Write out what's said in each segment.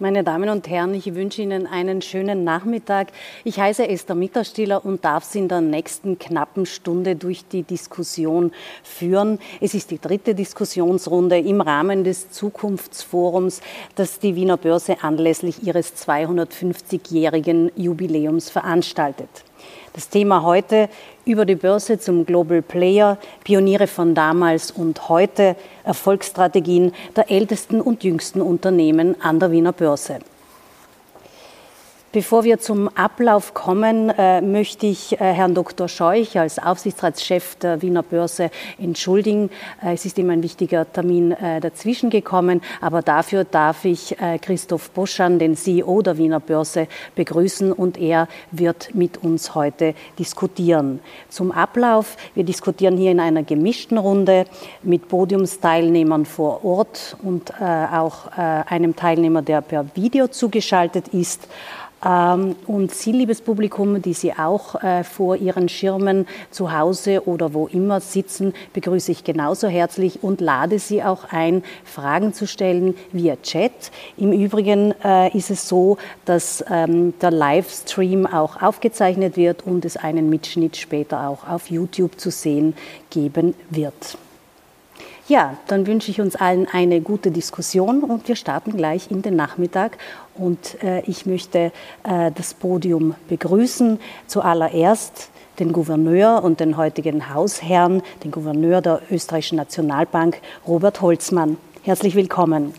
Meine Damen und Herren, ich wünsche Ihnen einen schönen Nachmittag. Ich heiße Esther Mitterstiller und darf Sie in der nächsten knappen Stunde durch die Diskussion führen. Es ist die dritte Diskussionsrunde im Rahmen des Zukunftsforums, das die Wiener Börse anlässlich ihres 250-jährigen Jubiläums veranstaltet. Das Thema heute über die Börse zum Global Player, Pioniere von damals und heute, Erfolgsstrategien der ältesten und jüngsten Unternehmen an der Wiener Börse. Bevor wir zum Ablauf kommen, äh, möchte ich äh, Herrn Dr. Scheuch als Aufsichtsratschef der Wiener Börse entschuldigen. Äh, es ist ihm ein wichtiger Termin dazwischen gekommen, aber dafür darf ich Christoph Boschan, den CEO der Wiener Börse, begrüßen und er wird mit uns heute diskutieren. Zum Ablauf, wir diskutieren hier in einer gemischten Runde mit Podiumsteilnehmern vor Ort und auch einem Teilnehmer, der per Video zugeschaltet ist. Ähm, und Sie, liebes Publikum, die Sie auch äh, vor Ihren Schirmen zu Hause oder wo immer sitzen, begrüße ich genauso herzlich und lade Sie auch ein, Fragen zu stellen via Chat. Im Übrigen äh, ist es so, dass ähm, der Livestream auch aufgezeichnet wird und es einen Mitschnitt später auch auf YouTube zu sehen geben wird. Ja, dann wünsche ich uns allen eine gute Diskussion und wir starten gleich in den Nachmittag. Und äh, ich möchte äh, das Podium begrüßen. Zuallererst den Gouverneur und den heutigen Hausherrn, den Gouverneur der Österreichischen Nationalbank, Robert Holzmann. Herzlich willkommen.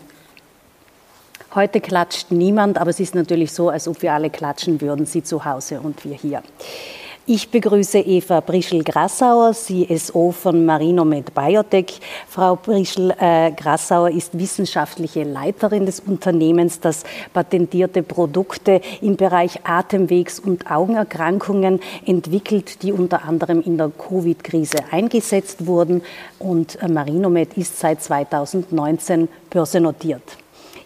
Heute klatscht niemand, aber es ist natürlich so, als ob wir alle klatschen würden, Sie zu Hause und wir hier. Ich begrüße Eva Brischel-Grassauer, CSO von Marinomed Biotech. Frau Brischel-Grassauer ist wissenschaftliche Leiterin des Unternehmens, das patentierte Produkte im Bereich Atemwegs- und Augenerkrankungen entwickelt, die unter anderem in der Covid-Krise eingesetzt wurden. Und Marinomed ist seit 2019 börsennotiert.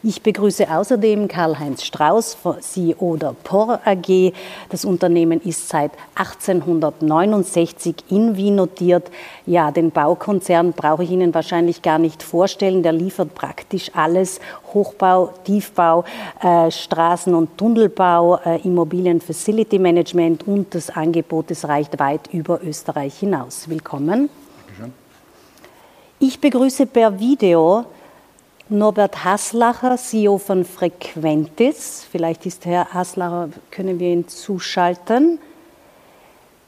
Ich begrüße außerdem Karl-Heinz Strauß, CEO der POR AG. Das Unternehmen ist seit 1869 in Wien notiert. Ja, den Baukonzern brauche ich Ihnen wahrscheinlich gar nicht vorstellen. Der liefert praktisch alles. Hochbau, Tiefbau, äh, Straßen- und Tunnelbau, äh, Immobilien Facility Management und das Angebot, das reicht weit über Österreich hinaus. Willkommen. Dankeschön. Ich begrüße per Video Norbert Haslacher, CEO von Frequentis. Vielleicht ist Herr Haslacher, können wir ihn zuschalten.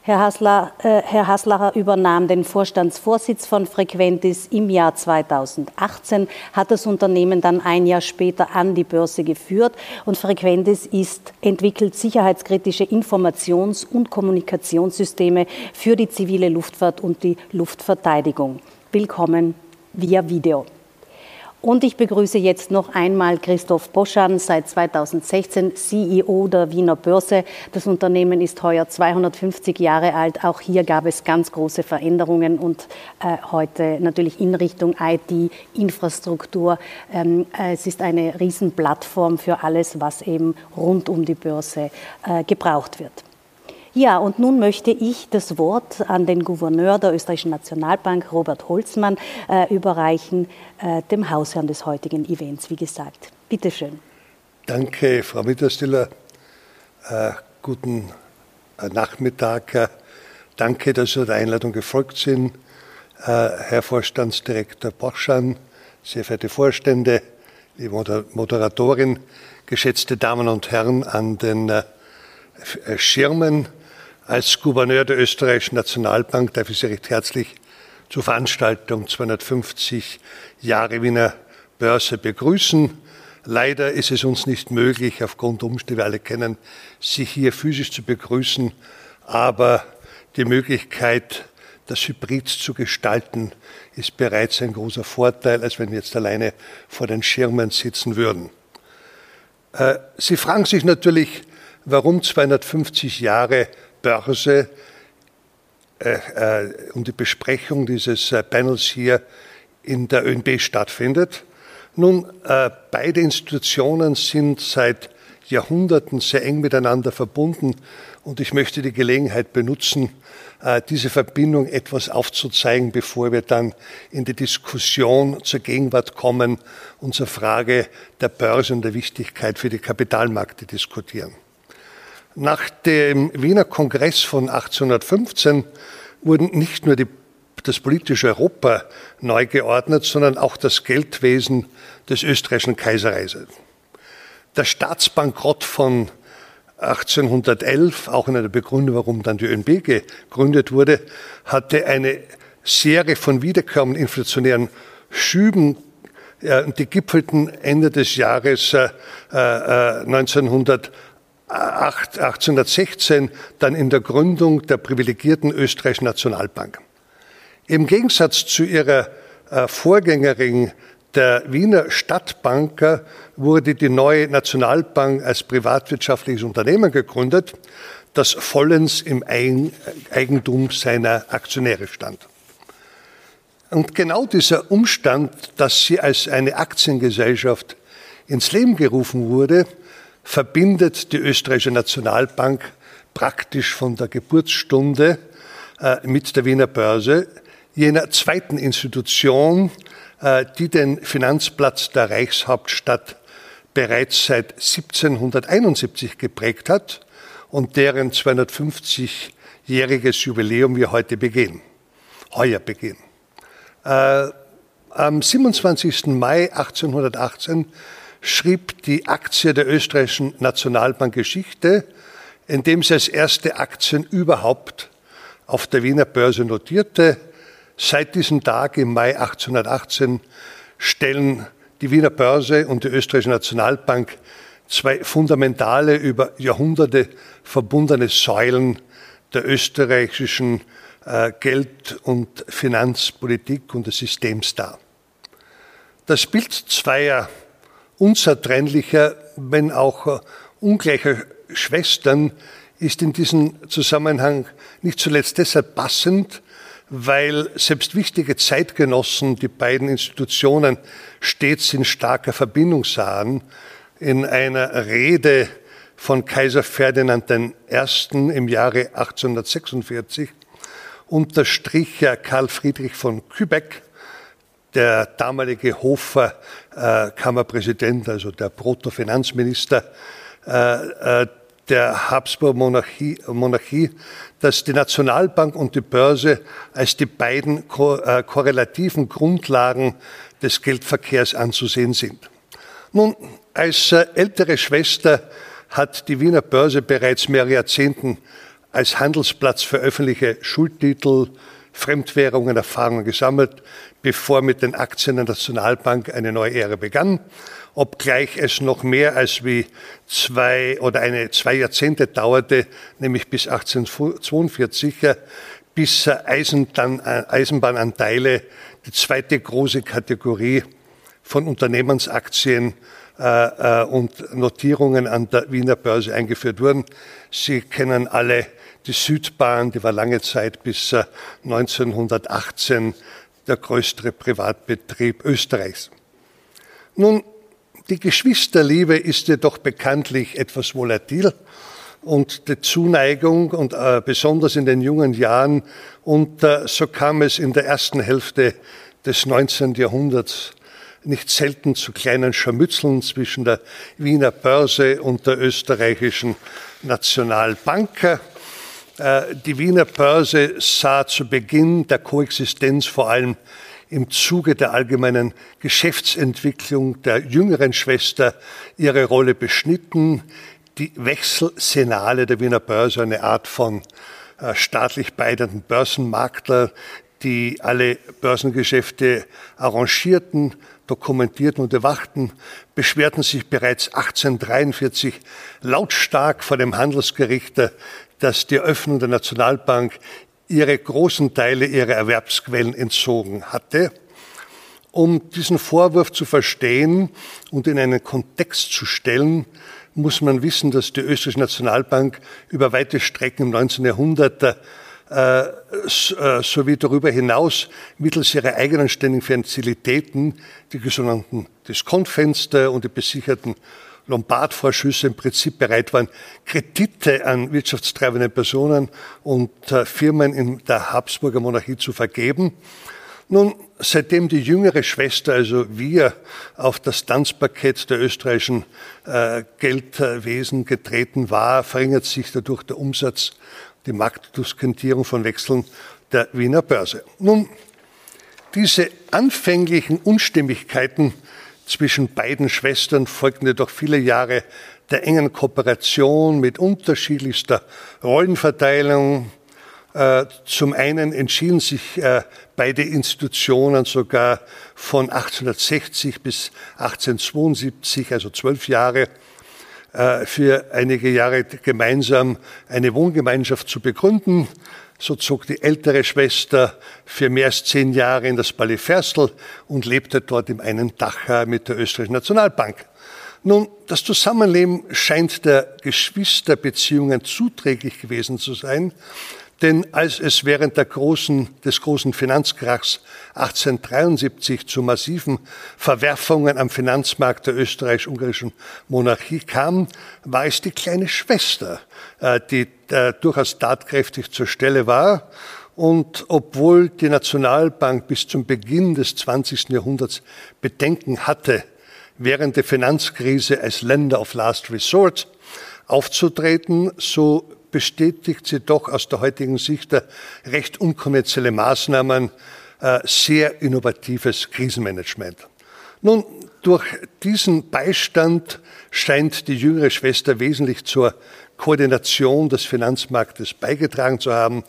Herr, Hasler, äh, Herr Haslacher übernahm den Vorstandsvorsitz von Frequentis im Jahr 2018, hat das Unternehmen dann ein Jahr später an die Börse geführt und Frequentis ist, entwickelt sicherheitskritische Informations- und Kommunikationssysteme für die zivile Luftfahrt und die Luftverteidigung. Willkommen via Video. Und ich begrüße jetzt noch einmal Christoph Boschan, seit 2016 CEO der Wiener Börse. Das Unternehmen ist heuer 250 Jahre alt. Auch hier gab es ganz große Veränderungen und äh, heute natürlich in Richtung IT, Infrastruktur. Ähm, äh, es ist eine Riesenplattform für alles, was eben rund um die Börse äh, gebraucht wird. Ja, und nun möchte ich das Wort an den Gouverneur der Österreichischen Nationalbank, Robert Holzmann, äh, überreichen, äh, dem Hausherrn des heutigen Events, wie gesagt. Bitte schön. Danke, Frau Mitterstiller. Äh, guten äh, Nachmittag. Äh, danke, dass Sie der Einladung gefolgt sind. Äh, Herr Vorstandsdirektor Boschan, sehr verehrte Vorstände, liebe Moderatorin, geschätzte Damen und Herren an den Schirmen, als Gouverneur der Österreichischen Nationalbank darf ich Sie recht herzlich zur Veranstaltung 250 Jahre Wiener Börse begrüßen. Leider ist es uns nicht möglich, aufgrund Umstände, wir alle kennen, Sie hier physisch zu begrüßen, aber die Möglichkeit, das Hybrid zu gestalten, ist bereits ein großer Vorteil, als wenn wir jetzt alleine vor den Schirmen sitzen würden. Äh, Sie fragen sich natürlich, warum 250 Jahre Börse äh, äh, und die Besprechung dieses äh, Panels hier in der ÖNB stattfindet. Nun, äh, beide Institutionen sind seit Jahrhunderten sehr eng miteinander verbunden Und ich möchte die Gelegenheit benutzen, äh, diese Verbindung etwas aufzuzeigen, bevor wir dann in die Diskussion zur Gegenwart kommen und zur Frage der Börse und der Wichtigkeit für die Kapitalmärkte diskutieren. Nach dem Wiener Kongress von 1815 wurden nicht nur die, das politische Europa neu geordnet, sondern auch das Geldwesen des österreichischen Kaiserreiches. Der Staatsbankrott von 1811, auch einer der Begründung, warum dann die ÖNB gegründet wurde, hatte eine Serie von wiederkehrenden inflationären Schüben, die gipfelten Ende des Jahres äh, 1908, äh, 1816 dann in der Gründung der privilegierten österreichischen Nationalbank. Im Gegensatz zu ihrer äh, Vorgängerin der Wiener Stadtbanker wurde die neue Nationalbank als privatwirtschaftliches Unternehmen gegründet, das vollends im Eigentum seiner Aktionäre stand. Und genau dieser Umstand, dass sie als eine Aktiengesellschaft ins Leben gerufen wurde, verbindet die österreichische Nationalbank praktisch von der Geburtsstunde äh, mit der Wiener Börse, jener zweiten Institution, äh, die den Finanzplatz der Reichshauptstadt bereits seit 1771 geprägt hat und deren 250-jähriges Jubiläum wir heute begehen, heuer begehen. Äh, am 27. Mai 1818 schrieb die Aktie der österreichischen Nationalbank Geschichte, indem sie als erste Aktien überhaupt auf der Wiener Börse notierte. Seit diesem Tag im Mai 1818 stellen die Wiener Börse und die österreichische Nationalbank zwei fundamentale, über Jahrhunderte verbundene Säulen der österreichischen äh, Geld- und Finanzpolitik und des Systems dar. Das Bild zweier unzertrennlicher, wenn auch äh, ungleicher Schwestern ist in diesem Zusammenhang nicht zuletzt deshalb passend, weil selbst wichtige Zeitgenossen die beiden Institutionen stets in starker Verbindung sahen. In einer Rede von Kaiser Ferdinand I. im Jahre 1846 unterstrich Karl Friedrich von Kübeck, der damalige Hofer äh, Kammerpräsident, also der Protofinanzminister äh, äh, der Habsburg-Monarchie, Monarchie, dass die Nationalbank und die Börse als die beiden ko äh, korrelativen Grundlagen des Geldverkehrs anzusehen sind. Nun, als äh, ältere Schwester hat die Wiener Börse bereits mehrere Jahrzehnten als Handelsplatz für öffentliche Schuldtitel, Fremdwährungen Erfahrungen gesammelt, bevor mit den Aktien der Nationalbank eine neue Ära begann obgleich es noch mehr als wie zwei oder eine zwei Jahrzehnte dauerte, nämlich bis 1842, bis Eisenbahnanteile, die zweite große Kategorie von Unternehmensaktien äh, äh, und Notierungen an der Wiener Börse eingeführt wurden. Sie kennen alle die Südbahn, die war lange Zeit bis 1918 äh, der größte Privatbetrieb Österreichs. Nun, die Geschwisterliebe ist jedoch bekanntlich etwas volatil und die Zuneigung und äh, besonders in den jungen Jahren und äh, so kam es in der ersten Hälfte des 19. Jahrhunderts nicht selten zu kleinen Scharmützeln zwischen der Wiener Börse und der österreichischen Nationalbank. Äh, die Wiener Börse sah zu Beginn der Koexistenz vor allem im Zuge der allgemeinen Geschäftsentwicklung der jüngeren Schwester ihre Rolle beschnitten. Die Wechselsenale der Wiener Börse, eine Art von äh, staatlich beidenden Börsenmakler, die alle Börsengeschäfte arrangierten, dokumentierten und überwachten, beschwerten sich bereits 1843 lautstark vor dem Handelsgericht, dass die Eröffnung der Nationalbank ihre großen Teile ihrer Erwerbsquellen entzogen hatte. Um diesen Vorwurf zu verstehen und in einen Kontext zu stellen, muss man wissen, dass die Österreichische Nationalbank über weite Strecken im 19. Jahrhundert äh, äh, sowie darüber hinaus mittels ihrer eigenen ständigen Fazilitäten, die sogenannten Diskontfenster und die besicherten Lombardvorschüsse im Prinzip bereit waren, Kredite an wirtschaftstreibende Personen und äh, Firmen in der Habsburger Monarchie zu vergeben. Nun, seitdem die jüngere Schwester, also wir, auf das Tanzparkett der österreichischen äh, Geldwesen getreten war, verringert sich dadurch der Umsatz, die Marktdiskantierung von Wechseln der Wiener Börse. Nun, diese anfänglichen Unstimmigkeiten zwischen beiden Schwestern folgten jedoch viele Jahre der engen Kooperation mit unterschiedlichster Rollenverteilung. Äh, zum einen entschieden sich äh, beide Institutionen sogar von 1860 bis 1872, also zwölf Jahre, äh, für einige Jahre gemeinsam eine Wohngemeinschaft zu begründen. So zog die ältere Schwester für mehr als zehn Jahre in das Palais und lebte dort im einen Dach mit der Österreichischen Nationalbank. Nun, das Zusammenleben scheint der Geschwisterbeziehungen zuträglich gewesen zu sein, denn als es während großen, des großen Finanzkrachs 1873 zu massiven Verwerfungen am Finanzmarkt der österreichisch-ungarischen Monarchie kam, war es die kleine Schwester, äh, die äh, durchaus tatkräftig zur Stelle war. Und obwohl die Nationalbank bis zum Beginn des 20. Jahrhunderts Bedenken hatte, während der Finanzkrise als Länder of Last Resort aufzutreten, so bestätigt sie doch aus der heutigen Sicht recht unkonventionelle Maßnahmen, äh, sehr innovatives Krisenmanagement. Nun, durch diesen Beistand scheint die jüngere Schwester wesentlich zur Koordination des Finanzmarktes beigetragen zu haben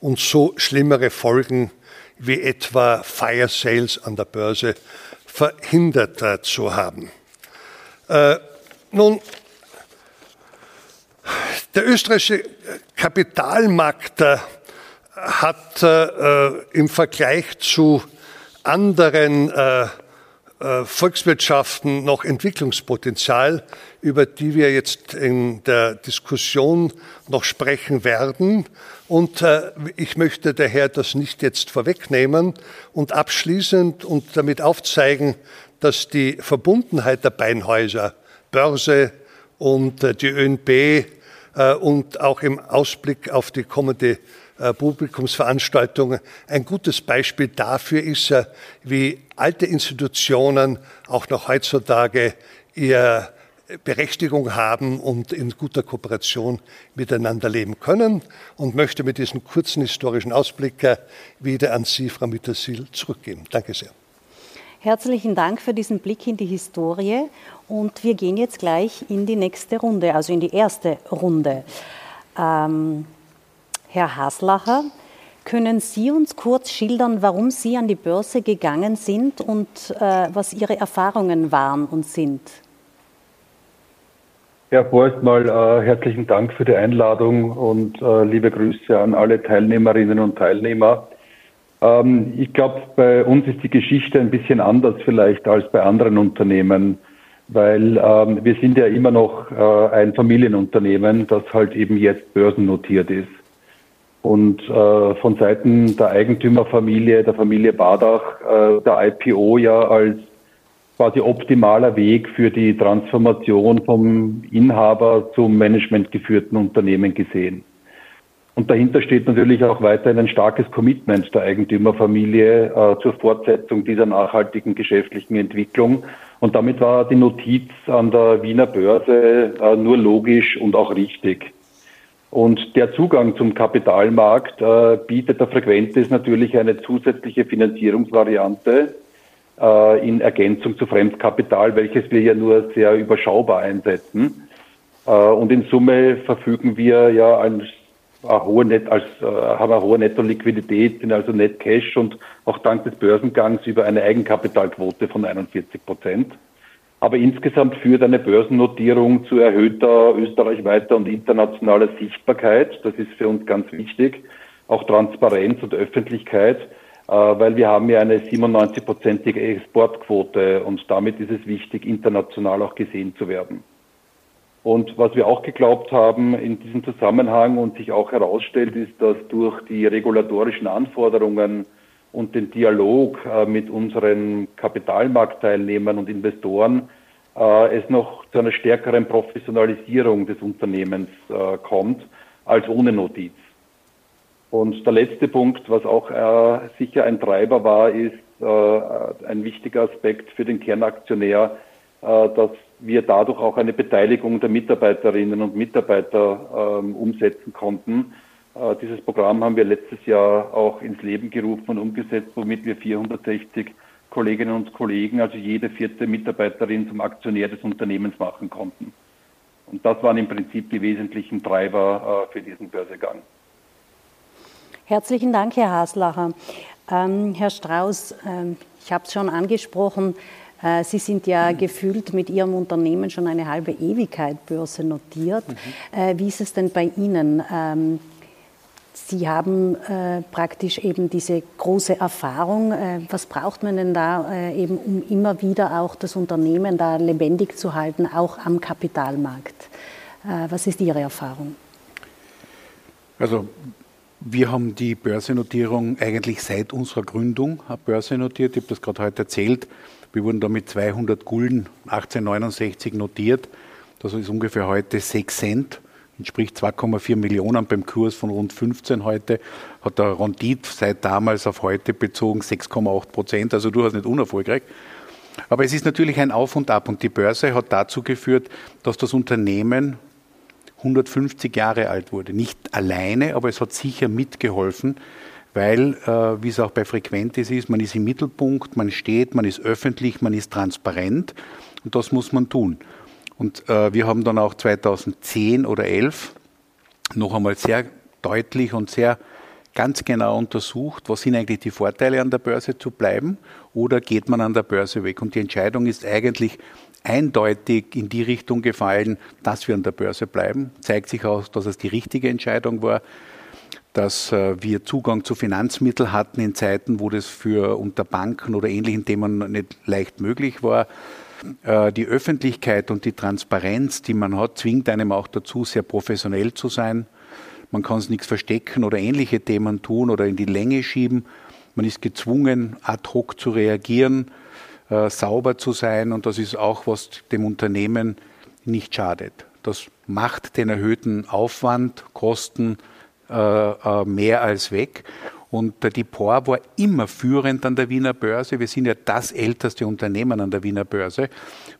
und so schlimmere Folgen wie etwa Fire Sales an der Börse verhindert äh, zu haben. Äh, nun, der österreichische Kapitalmarkt äh, hat äh, im Vergleich zu anderen äh, äh, Volkswirtschaften noch Entwicklungspotenzial, über die wir jetzt in der Diskussion noch sprechen werden. Und äh, ich möchte daher das nicht jetzt vorwegnehmen und abschließend und damit aufzeigen, dass die Verbundenheit der beiden Häuser, Börse und äh, die ÖNB, äh, und auch im Ausblick auf die kommende äh, Publikumsveranstaltung ein gutes Beispiel dafür ist, äh, wie alte Institutionen auch noch heutzutage ihre Berechtigung haben und in guter Kooperation miteinander leben können und möchte mit diesem kurzen historischen Ausblick wieder an Sie, Frau Müttersil, zurückgeben. Danke sehr. Herzlichen Dank für diesen Blick in die Historie und wir gehen jetzt gleich in die nächste Runde, also in die erste Runde. Ähm, Herr Haslacher, können Sie uns kurz schildern, warum Sie an die Börse gegangen sind und äh, was Ihre Erfahrungen waren und sind? Ja, vorerst mal äh, herzlichen Dank für die Einladung und äh, liebe Grüße an alle Teilnehmerinnen und Teilnehmer. Ähm, ich glaube, bei uns ist die Geschichte ein bisschen anders vielleicht als bei anderen Unternehmen, weil ähm, wir sind ja immer noch äh, ein Familienunternehmen, das halt eben jetzt börsennotiert ist. Und äh, von Seiten der Eigentümerfamilie, der Familie Badach, äh, der IPO ja als quasi optimaler Weg für die Transformation vom Inhaber zum managementgeführten Unternehmen gesehen. Und dahinter steht natürlich auch weiterhin ein starkes Commitment der Eigentümerfamilie äh, zur Fortsetzung dieser nachhaltigen geschäftlichen Entwicklung. Und damit war die Notiz an der Wiener Börse äh, nur logisch und auch richtig. Und der Zugang zum Kapitalmarkt äh, bietet der Frequentis natürlich eine zusätzliche Finanzierungsvariante äh, in Ergänzung zu Fremdkapital, welches wir ja nur sehr überschaubar einsetzen. Äh, und in Summe verfügen wir ja als eine hohe Net, als, äh, haben eine hohe Netto-Liquidität, sind also Net Cash und auch dank des Börsengangs über eine Eigenkapitalquote von 41 Prozent. Aber insgesamt führt eine Börsennotierung zu erhöhter österreichweiter und internationaler Sichtbarkeit. Das ist für uns ganz wichtig. Auch Transparenz und Öffentlichkeit, äh, weil wir haben ja eine 97-prozentige Exportquote und damit ist es wichtig, international auch gesehen zu werden. Und was wir auch geglaubt haben in diesem Zusammenhang und sich auch herausstellt, ist, dass durch die regulatorischen Anforderungen und den Dialog äh, mit unseren Kapitalmarktteilnehmern und Investoren äh, es noch zu einer stärkeren Professionalisierung des Unternehmens äh, kommt als ohne Notiz. Und der letzte Punkt, was auch sicher ein Treiber war, ist ein wichtiger Aspekt für den Kernaktionär, dass wir dadurch auch eine Beteiligung der Mitarbeiterinnen und Mitarbeiter ähm, umsetzen konnten. Äh, dieses Programm haben wir letztes Jahr auch ins Leben gerufen und umgesetzt, womit wir 460 Kolleginnen und Kollegen, also jede vierte Mitarbeiterin zum Aktionär des Unternehmens machen konnten. Und das waren im Prinzip die wesentlichen Treiber für diesen Börsegang. Herzlichen Dank, Herr Haslacher. Ähm, Herr Strauß, ähm, ich habe es schon angesprochen, äh, Sie sind ja mhm. gefühlt mit Ihrem Unternehmen schon eine halbe Ewigkeit börsennotiert. Mhm. Äh, wie ist es denn bei Ihnen? Ähm, Sie haben äh, praktisch eben diese große Erfahrung. Äh, was braucht man denn da äh, eben, um immer wieder auch das Unternehmen da lebendig zu halten, auch am Kapitalmarkt? Äh, was ist Ihre Erfahrung? Also wir haben die Börsenotierung eigentlich seit unserer Gründung börsennotiert. Ich habe das gerade heute erzählt. Wir wurden da mit 200 Gulden 1869 notiert. Das ist ungefähr heute 6 Cent, entspricht 2,4 Millionen beim Kurs von rund 15 heute. Hat der Rendit seit damals auf heute bezogen 6,8 Prozent, also durchaus nicht unerfolgreich. Aber es ist natürlich ein Auf und Ab und die Börse hat dazu geführt, dass das Unternehmen 150 Jahre alt wurde. Nicht alleine, aber es hat sicher mitgeholfen, weil, äh, wie es auch bei Frequentis ist, man ist im Mittelpunkt, man steht, man ist öffentlich, man ist transparent und das muss man tun. Und äh, wir haben dann auch 2010 oder 11 noch einmal sehr deutlich und sehr ganz genau untersucht, was sind eigentlich die Vorteile an der Börse zu bleiben oder geht man an der Börse weg. Und die Entscheidung ist eigentlich eindeutig in die Richtung gefallen, dass wir an der Börse bleiben. Zeigt sich auch, dass es die richtige Entscheidung war, dass äh, wir Zugang zu Finanzmitteln hatten in Zeiten, wo das für unter Banken oder ähnlichen Themen nicht leicht möglich war. Äh, die Öffentlichkeit und die Transparenz, die man hat, zwingt einem auch dazu, sehr professionell zu sein. Man kann es nichts verstecken oder ähnliche Themen tun oder in die Länge schieben. Man ist gezwungen, ad hoc zu reagieren äh, sauber zu sein und das ist auch, was dem Unternehmen nicht schadet. Das macht den erhöhten Aufwand, Kosten äh, äh, mehr als weg. Und die POR war immer führend an der Wiener Börse. Wir sind ja das älteste Unternehmen an der Wiener Börse.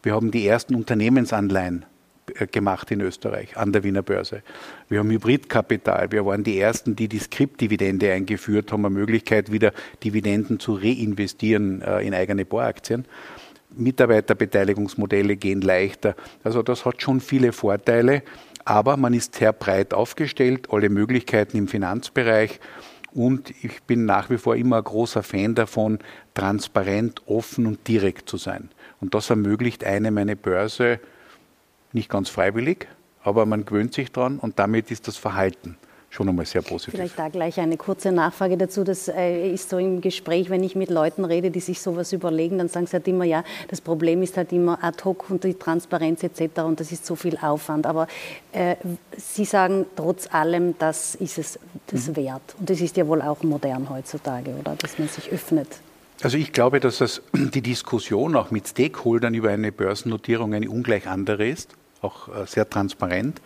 Wir haben die ersten Unternehmensanleihen äh, gemacht in Österreich an der Wiener Börse. Wir haben Hybridkapital. Wir waren die Ersten, die die Skriptdividende eingeführt haben, eine Möglichkeit, wieder Dividenden zu reinvestieren äh, in eigene Boraktien. Mitarbeiterbeteiligungsmodelle gehen leichter. Also das hat schon viele Vorteile, aber man ist sehr breit aufgestellt, alle Möglichkeiten im Finanzbereich. Und ich bin nach wie vor immer ein großer Fan davon, transparent, offen und direkt zu sein. Und das ermöglicht einem eine Börse, nicht ganz freiwillig, aber man gewöhnt sich dran und damit ist das Verhalten schon einmal sehr positiv. Vielleicht da gleich eine kurze Nachfrage dazu. Das äh, ist so im Gespräch, wenn ich mit Leuten rede, die sich sowas überlegen, dann sagen sie halt immer, ja, das Problem ist halt immer ad hoc und die Transparenz etc. und das ist so viel Aufwand. Aber äh, Sie sagen trotz allem, das ist es das mhm. wert. Und das ist ja wohl auch modern heutzutage, oder? Dass man sich öffnet. Also ich glaube, dass das, die Diskussion auch mit Stakeholdern über eine Börsennotierung eine ungleich andere ist auch äh, sehr transparent.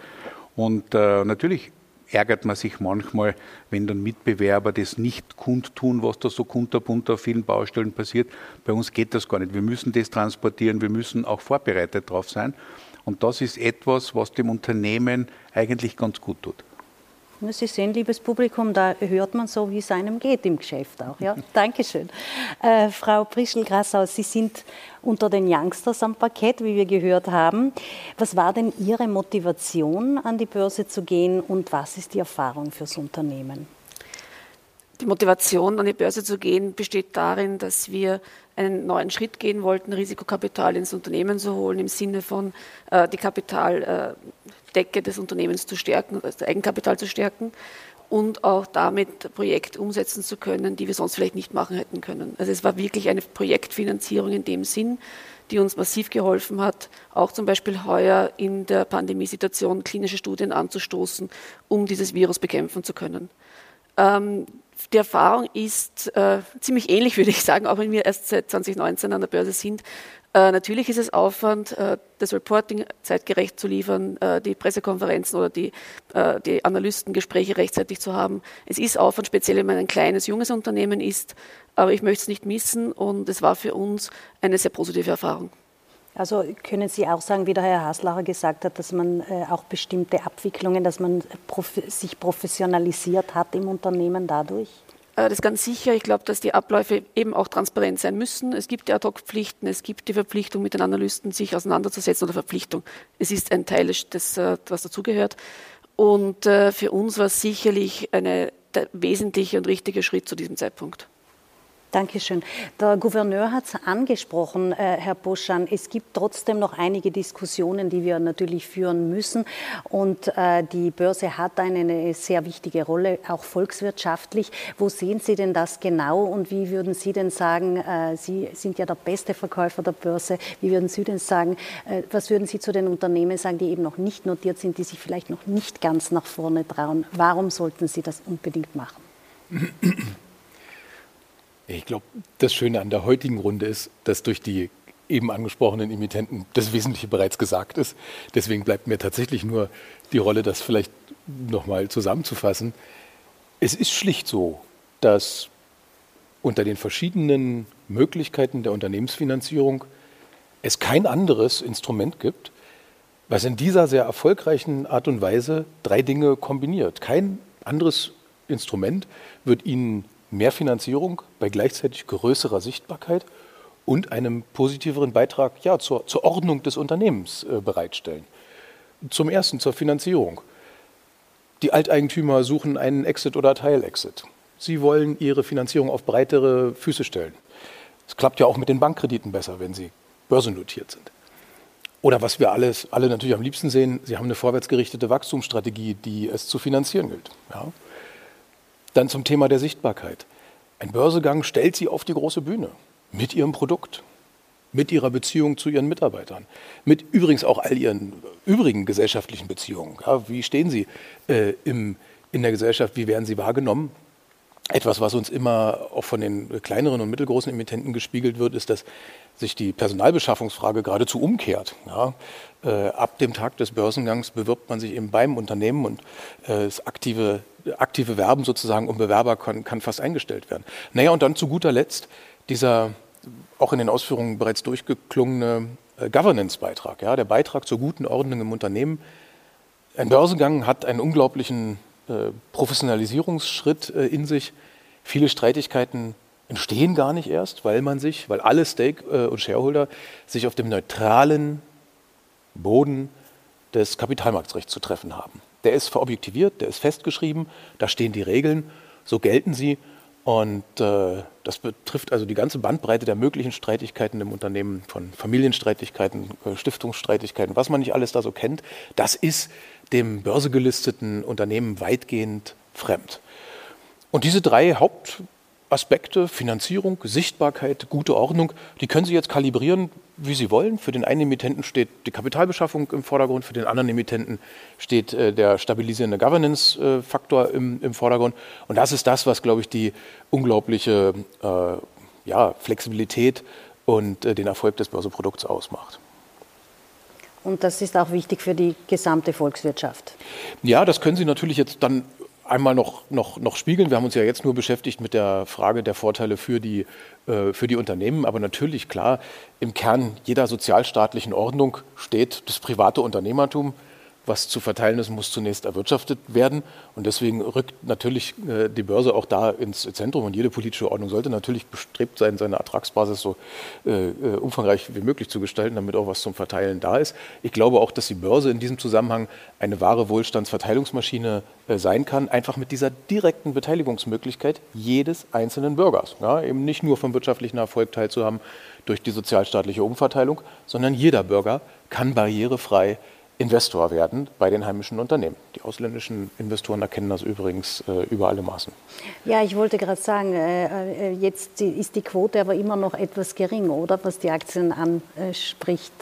Und äh, natürlich ärgert man sich manchmal, wenn dann Mitbewerber das nicht kundtun, was da so kunterbunt auf vielen Baustellen passiert. Bei uns geht das gar nicht. Wir müssen das transportieren, wir müssen auch vorbereitet darauf sein. Und das ist etwas, was dem Unternehmen eigentlich ganz gut tut. Sie sehen, liebes Publikum, da hört man so, wie es einem geht im Geschäft auch. Ja? Dankeschön. Äh, Frau Prischel-Grassau, Sie sind unter den Youngsters am Parkett, wie wir gehört haben. Was war denn Ihre Motivation, an die Börse zu gehen und was ist die Erfahrung fürs Unternehmen? Die Motivation, an die Börse zu gehen, besteht darin, dass wir einen neuen Schritt gehen wollten, Risikokapital ins Unternehmen zu holen, im Sinne von äh, die Kapital. Äh, Decke des Unternehmens zu stärken, das Eigenkapital zu stärken und auch damit Projekte umsetzen zu können, die wir sonst vielleicht nicht machen hätten können. Also es war wirklich eine Projektfinanzierung in dem Sinn, die uns massiv geholfen hat, auch zum Beispiel heuer in der Pandemiesituation klinische Studien anzustoßen, um dieses Virus bekämpfen zu können. Ähm, die Erfahrung ist äh, ziemlich ähnlich, würde ich sagen, auch wenn wir erst seit 2019 an der Börse sind. Äh, natürlich ist es Aufwand, äh, das Reporting zeitgerecht zu liefern, äh, die Pressekonferenzen oder die, äh, die Analystengespräche rechtzeitig zu haben. Es ist Aufwand, speziell wenn man ein kleines, junges Unternehmen ist, aber ich möchte es nicht missen und es war für uns eine sehr positive Erfahrung. Also können Sie auch sagen, wie der Herr Haslacher gesagt hat, dass man äh, auch bestimmte Abwicklungen, dass man prof sich professionalisiert hat im Unternehmen dadurch? Äh, das ist ganz sicher. Ich glaube, dass die Abläufe eben auch transparent sein müssen. Es gibt die Ad-Hoc-Pflichten, es gibt die Verpflichtung, mit den Analysten sich auseinanderzusetzen oder Verpflichtung. Es ist ein Teil, des, äh, was dazugehört. Und für uns war es sicherlich ein wesentlicher und richtiger Schritt zu diesem Zeitpunkt. Dankeschön. Der Gouverneur hat es angesprochen, äh, Herr Boschan. Es gibt trotzdem noch einige Diskussionen, die wir natürlich führen müssen. Und äh, die Börse hat eine, eine, sehr wichtige Rolle, auch volkswirtschaftlich. Wo sehen Sie denn das genau und wie würden Sie denn sagen, äh, Sie sind ja der beste Verkäufer der Börse, wie würden Sie denn sagen, äh, was würden Sie zu den Unternehmen sagen, die eben noch nicht notiert sind, die sich vielleicht noch nicht ganz nach vorne trauen? Warum sollten Sie das unbedingt machen? Ich glaube, das Schöne an der heutigen Runde ist, dass durch die eben angesprochenen Emittenten das Wesentliche bereits gesagt ist. Deswegen bleibt mir tatsächlich nur die Rolle, das vielleicht nochmal zusammenzufassen. Es ist schlicht so, dass unter den verschiedenen Möglichkeiten der Unternehmensfinanzierung es kein anderes Instrument gibt, was in dieser sehr erfolgreichen Art und Weise drei Dinge kombiniert. Kein anderes Instrument wird Ihnen mehr Finanzierung bei gleichzeitig größerer Sichtbarkeit und einem positiveren Beitrag ja, zur, zur Ordnung des Unternehmens äh, bereitstellen. Zum Ersten zur Finanzierung. Die Alteigentümer suchen einen Exit oder Teilexit. Sie wollen ihre Finanzierung auf breitere Füße stellen. Es klappt ja auch mit den Bankkrediten besser, wenn sie börsennotiert sind. Oder was wir alles, alle natürlich am liebsten sehen, sie haben eine vorwärtsgerichtete Wachstumsstrategie, die es zu finanzieren gilt. Ja. Dann zum Thema der Sichtbarkeit. Ein Börsegang stellt Sie auf die große Bühne mit Ihrem Produkt, mit Ihrer Beziehung zu Ihren Mitarbeitern, mit übrigens auch all Ihren übrigen gesellschaftlichen Beziehungen. Ja, wie stehen Sie äh, im, in der Gesellschaft? Wie werden Sie wahrgenommen? Etwas, was uns immer auch von den kleineren und mittelgroßen Emittenten gespiegelt wird, ist, dass sich die Personalbeschaffungsfrage geradezu umkehrt. Ja, äh, ab dem Tag des Börsengangs bewirbt man sich eben beim Unternehmen und äh, das aktive, aktive Werben sozusagen um Bewerber kann, kann fast eingestellt werden. Naja, und dann zu guter Letzt dieser auch in den Ausführungen bereits durchgeklungene äh, Governance-Beitrag, ja, der Beitrag zur guten Ordnung im Unternehmen. Ein Börsengang hat einen unglaublichen Professionalisierungsschritt äh, in sich. Viele Streitigkeiten entstehen gar nicht erst, weil man sich, weil alle Stake- äh, und Shareholder sich auf dem neutralen Boden des Kapitalmarktrechts zu treffen haben. Der ist verobjektiviert, der ist festgeschrieben, da stehen die Regeln, so gelten sie. Und äh, das betrifft also die ganze Bandbreite der möglichen Streitigkeiten im Unternehmen, von Familienstreitigkeiten, äh, Stiftungsstreitigkeiten, was man nicht alles da so kennt. Das ist dem börsegelisteten Unternehmen weitgehend fremd. Und diese drei Haupt Aspekte, Finanzierung, Sichtbarkeit, gute Ordnung, die können Sie jetzt kalibrieren, wie Sie wollen. Für den einen Emittenten steht die Kapitalbeschaffung im Vordergrund, für den anderen Emittenten steht äh, der stabilisierende Governance-Faktor im, im, Vordergrund. Und das ist das, was, glaube ich, die unglaubliche äh, ja, Flexibilität und äh, den Erfolg des Börseprodukts ausmacht. Und das ist auch wichtig für die gesamte Volkswirtschaft. Ja, das können Sie natürlich jetzt dann einmal noch, noch, noch spiegeln. Wir haben uns ja jetzt nur beschäftigt mit der Frage der Vorteile für die, äh, für die Unternehmen. Aber natürlich, klar, im Kern jeder sozialstaatlichen Ordnung steht das private Unternehmertum was zu verteilen ist, muss zunächst erwirtschaftet werden. Und deswegen rückt natürlich äh, die Börse auch da ins Zentrum. Und jede politische Ordnung sollte natürlich bestrebt sein, seine Ertragsbasis so äh, äh, umfangreich wie möglich zu gestalten, damit auch was zum Verteilen da ist. Ich glaube auch, dass die Börse in diesem Zusammenhang eine wahre Wohlstandsverteilungsmaschine sein kann, einfach mit dieser direkten Beteiligungsmöglichkeit jedes einzelnen Bürgers. Ja, eben nicht nur vom wirtschaftlichen Erfolg teilzuhaben durch die sozialstaatliche Umverteilung, sondern jeder Bürger kann barrierefrei Investor werden bei den heimischen Unternehmen. Die ausländischen Investoren erkennen das übrigens äh, über alle Maßen. Ja, ich wollte gerade sagen, äh, äh, jetzt ist die Quote aber immer noch etwas gering, oder? Was die Aktien anspricht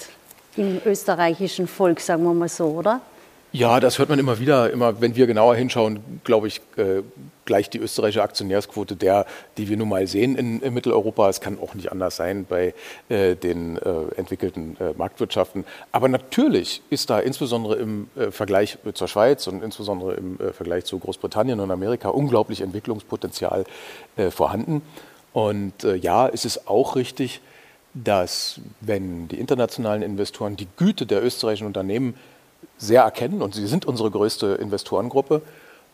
im österreichischen Volk, sagen wir mal so, oder? Ja, das hört man immer wieder. Immer, wenn wir genauer hinschauen, glaube ich, äh, gleich die österreichische Aktionärsquote der, die wir nun mal sehen in, in Mitteleuropa. Es kann auch nicht anders sein bei äh, den äh, entwickelten äh, Marktwirtschaften. Aber natürlich ist da insbesondere im äh, Vergleich zur Schweiz und insbesondere im äh, Vergleich zu Großbritannien und Amerika unglaublich Entwicklungspotenzial vorhanden. Und ja, es ist auch richtig, dass wenn die internationalen Investoren die Güte der österreichischen Unternehmen sehr erkennen, und sie sind unsere größte Investorengruppe,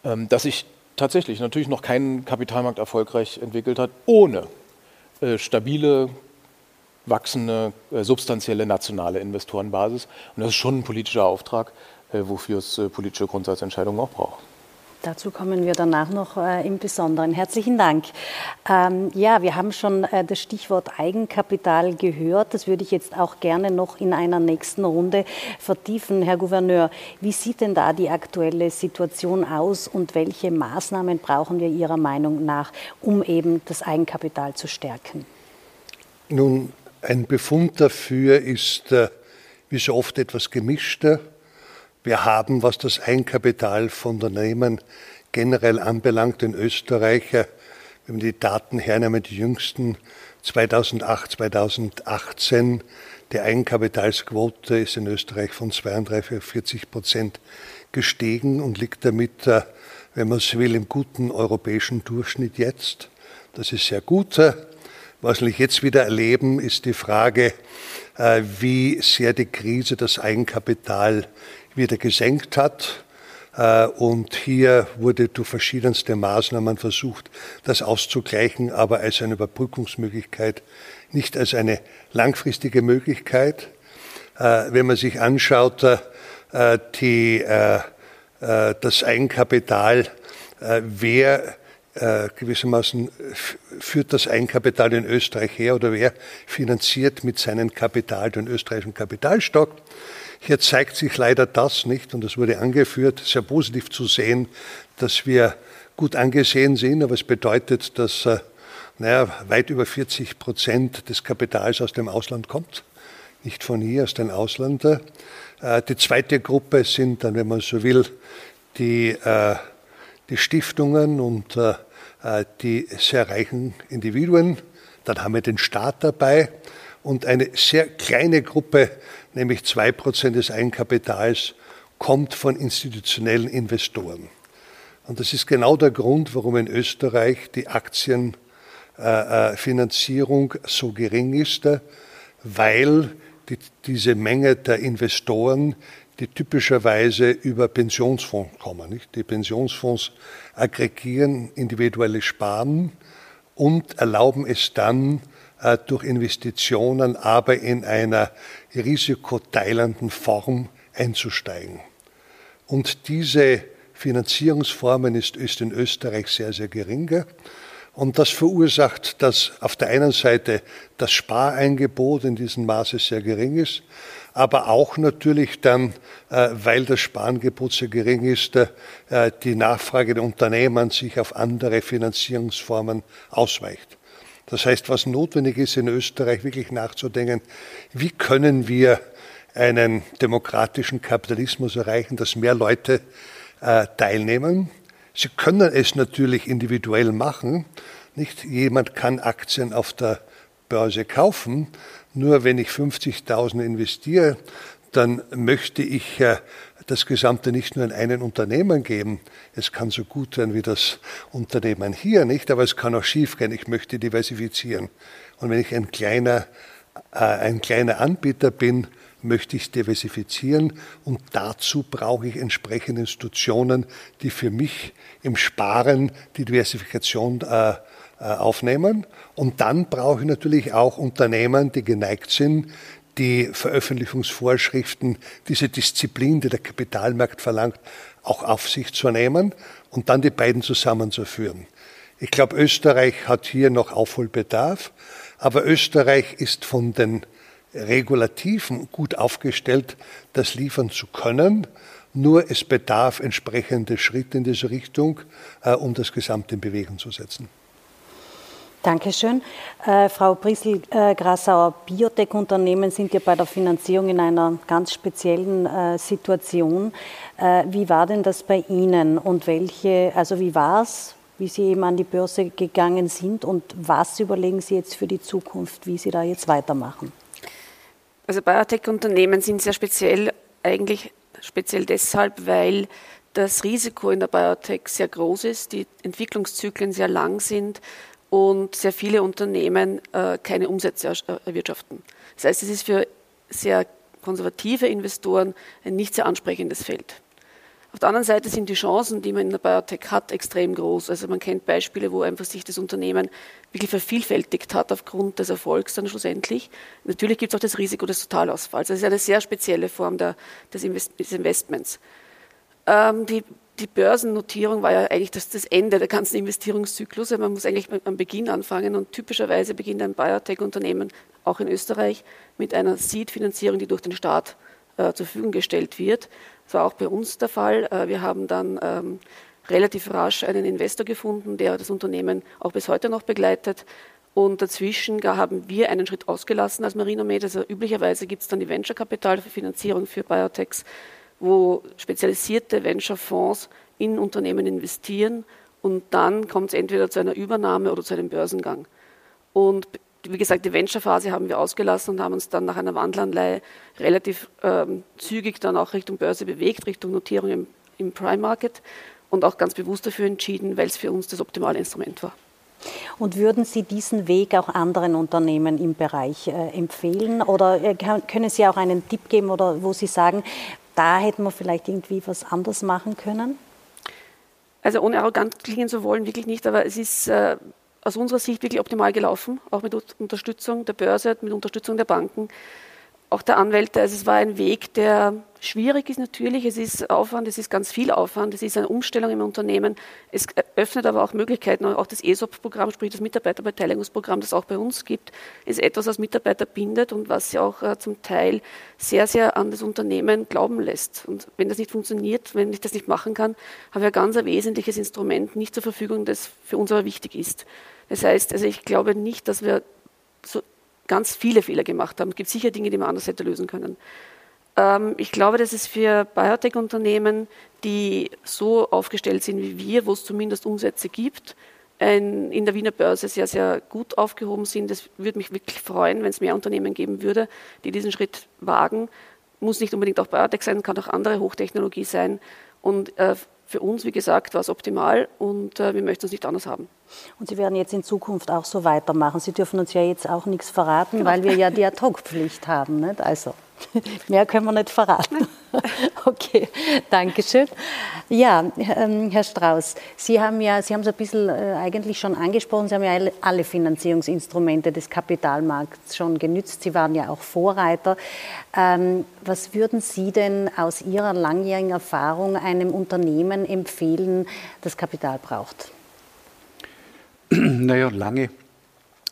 ähm, dass sich tatsächlich natürlich noch kein Kapitalmarkt erfolgreich entwickelt hat, ohne äh, stabile, wachsende, äh, substanzielle nationale Investorenbasis. Und das ist schon ein politischer Auftrag, äh, wofür es politische Grundsatzentscheidungen auch braucht. Dazu kommen wir danach noch äh, im Besonderen. Herzlichen Dank. Ähm, ja, wir haben schon äh, das Stichwort Eigenkapital gehört. Das würde ich jetzt auch gerne noch in einer nächsten Runde vertiefen. Herr Gouverneur, wie sieht denn da die aktuelle Situation aus und welche Maßnahmen brauchen wir Ihrer Meinung nach, um eben das Eigenkapital zu stärken? Nun, ein Befund dafür ist äh, wie so oft etwas gemischter. Wir haben, was das Eigenkapital von Unternehmen generell anbelangt, in Österreich, wenn man die Daten hernimmt, die jüngsten 2008, 2018, die Eigenkapitalsquote ist in Österreich von 32 auf 40 Prozent gestiegen und liegt damit, äh, wenn man so will, im guten europäischen Durchschnitt jetzt. Das ist sehr gut. Was wir jetzt wieder erleben, ist die Frage, äh, wie sehr die Krise das Eigenkapital wieder gesenkt hat. Äh, und hier wurde durch verschiedenste Maßnahmen versucht, das auszugleichen, aber als eine Überbrückungsmöglichkeit, nicht als eine langfristige Möglichkeit. Äh, wenn man sich anschaut, äh, die, das Eigenkapital, wer gewissermaßen führt das Eigenkapital in Österreich her oder wer finanziert mit seinem Kapital den österreichischen Kapitalstock, hier zeigt sich leider das nicht, und es wurde angeführt, sehr positiv zu sehen, dass wir gut angesehen sind, aber es bedeutet, dass äh, naja, weit über 40 Prozent des Kapitals aus dem Ausland kommt, nicht von hier, aus dem Ausland. Äh, die zweite Gruppe sind dann, wenn man so will, die, äh, die Stiftungen und die sehr reichen Individuen. Dann haben wir den Staat dabei und eine sehr kleine Gruppe nämlich zwei Prozent des Eigenkapitals, kommt von institutionellen Investoren. Und das ist genau der Grund, warum in Österreich die Aktienfinanzierung so gering ist, weil die, diese Menge der Investoren, die typischerweise über Pensionsfonds kommen. Nicht? Die Pensionsfonds aggregieren individuelle Sparen und erlauben es dann, äh, durch Investitionen, aber in einer risikoteilenden Form einzusteigen. Und diese Finanzierungsformen ist, in Österreich sehr, sehr gering. Und das verursacht, dass auf der einen Seite das Spareingebot in diesem Maße sehr gering ist, aber auch natürlich dann, äh, weil das Sparangebot sehr gering ist, äh, die Nachfrage der Unternehmen sich auf andere Finanzierungsformen ausweicht. Das heißt, was notwendig ist in Österreich, wirklich nachzudenken, wie können wir einen demokratischen Kapitalismus erreichen, dass mehr Leute äh, teilnehmen. Sie können es natürlich individuell machen. Nicht jemand kann Aktien auf der Börse kaufen. Nur wenn ich 50.000 investiere, dann möchte ich äh, das Gesamte nicht nur in einen Unternehmen geben. Es kann so gut sein wie das Unternehmen hier, nicht? Aber es kann auch schief gehen. Ich möchte diversifizieren. Und wenn ich ein kleiner, äh, ein kleiner Anbieter bin, möchte ich diversifizieren und dazu brauche ich entsprechende Institutionen, die für mich im Sparen die Diversifikation äh, äh aufnehmen. Und dann brauche ich natürlich auch Unternehmen, die geneigt sind, die Veröffentlichungsvorschriften, diese Disziplin, die der Kapitalmarkt verlangt, auch auf sich zu nehmen und dann die beiden zusammenzuführen. Ich glaube, Österreich hat hier noch Aufholbedarf, aber Österreich ist von den Regulativen gut aufgestellt, das liefern zu können. Nur es bedarf entsprechende Schritte in diese Richtung, äh, um das Gesamte in Bewegung zu setzen. Dankeschön. Äh, Frau Brissel-Grassauer, Biotech-Unternehmen sind ja bei der Finanzierung in einer ganz speziellen äh, Situation. Äh, wie war denn das bei Ihnen und welche, also wie war es, wie Sie eben an die Börse gegangen sind und was überlegen Sie jetzt für die Zukunft, wie Sie da jetzt weitermachen? Also Biotech-Unternehmen sind sehr speziell, eigentlich speziell deshalb, weil das Risiko in der Biotech sehr groß ist, die Entwicklungszyklen sehr lang sind und sehr viele Unternehmen äh, keine Umsätze äh, erwirtschaften. Das heißt, es ist für sehr konservative Investoren ein nicht sehr ansprechendes Feld. Auf der anderen Seite sind die Chancen, die man in der Biotech hat, extrem groß. Also man kennt Beispiele, wo einfach sich das Unternehmen wirklich vervielfältigt hat aufgrund des Erfolgs dann schlussendlich. Natürlich gibt es auch das Risiko des Totalausfalls. Das ist eine sehr spezielle Form der, des, Investments. Ähm, die die Börsennotierung war ja eigentlich das, das Ende der ganzen Investierungszyklus. Man muss eigentlich am Beginn anfangen und typischerweise beginnt ein Biotech-Unternehmen auch in Österreich mit einer Seed-Finanzierung, die durch den Staat äh, zur Verfügung gestellt wird. Das war auch bei uns der Fall. Äh, wir haben dann ähm, relativ rasch einen Investor gefunden, der das Unternehmen auch bis heute noch begleitet. Und dazwischen haben wir einen Schritt ausgelassen als Marinomed. Also üblicherweise gibt es dann die Venture-Kapitalfinanzierung für Biotechs wo spezialisierte Venture-Fonds in Unternehmen investieren und dann kommt es entweder zu einer Übernahme oder zu einem Börsengang. Und wie gesagt, die Venture-Phase haben wir ausgelassen und haben uns dann nach einer Wandelanleihe relativ ähm, zügig dann auch Richtung Börse bewegt, Richtung Notierung im, im Prime Market und auch ganz bewusst dafür entschieden, weil es für uns das optimale Instrument war. Und würden Sie diesen Weg auch anderen Unternehmen im Bereich äh, empfehlen? Oder äh, können Sie auch einen Tipp geben oder wo Sie sagen, da hätten wir vielleicht irgendwie was anders machen können? Also ohne arrogant klingen zu wollen, wirklich nicht, aber es ist äh, aus unserer Sicht wirklich optimal gelaufen, auch mit Unterstützung der Börse, mit Unterstützung der Banken auch der Anwälte. Also es war ein Weg, der schwierig ist natürlich. Es ist Aufwand, es ist ganz viel Aufwand, es ist eine Umstellung im Unternehmen. Es öffnet aber auch Möglichkeiten. Auch das ESOP-Programm, sprich das Mitarbeiterbeteiligungsprogramm, das auch bei uns gibt, ist etwas, was Mitarbeiter bindet und was sie auch äh, zum Teil sehr, sehr an das Unternehmen glauben lässt. Und wenn das nicht funktioniert, wenn ich das nicht machen kann, habe ich ein ganz wesentliches Instrument nicht zur Verfügung, das für uns aber wichtig ist. Das heißt, also ich glaube nicht, dass wir so ganz viele Fehler gemacht haben. Es gibt sicher Dinge, die man anders hätte lösen können. Ähm, ich glaube, dass es für Biotech-Unternehmen, die so aufgestellt sind wie wir, wo es zumindest Umsätze gibt, ein, in der Wiener Börse sehr, sehr gut aufgehoben sind. Es würde mich wirklich freuen, wenn es mehr Unternehmen geben würde, die diesen Schritt wagen. Muss nicht unbedingt auch Biotech sein, kann auch andere Hochtechnologie sein. Und äh, für uns, wie gesagt, war es optimal und äh, wir möchten es nicht anders haben. Und Sie werden jetzt in Zukunft auch so weitermachen. Sie dürfen uns ja jetzt auch nichts verraten, genau. weil wir ja die Ad-Hoc-Pflicht haben. Nicht? Also. Mehr können wir nicht verraten. Okay, danke schön. Ja, ähm, Herr Strauß, Sie haben ja, Sie haben es ein bisschen äh, eigentlich schon angesprochen, Sie haben ja alle, Finanzierungsinstrumente des Kapitalmarkts schon genützt. Sie waren ja auch Vorreiter. Ähm, was würden Sie denn aus Ihrer langjährigen Erfahrung einem Unternehmen empfehlen, das Kapital braucht? Naja, lange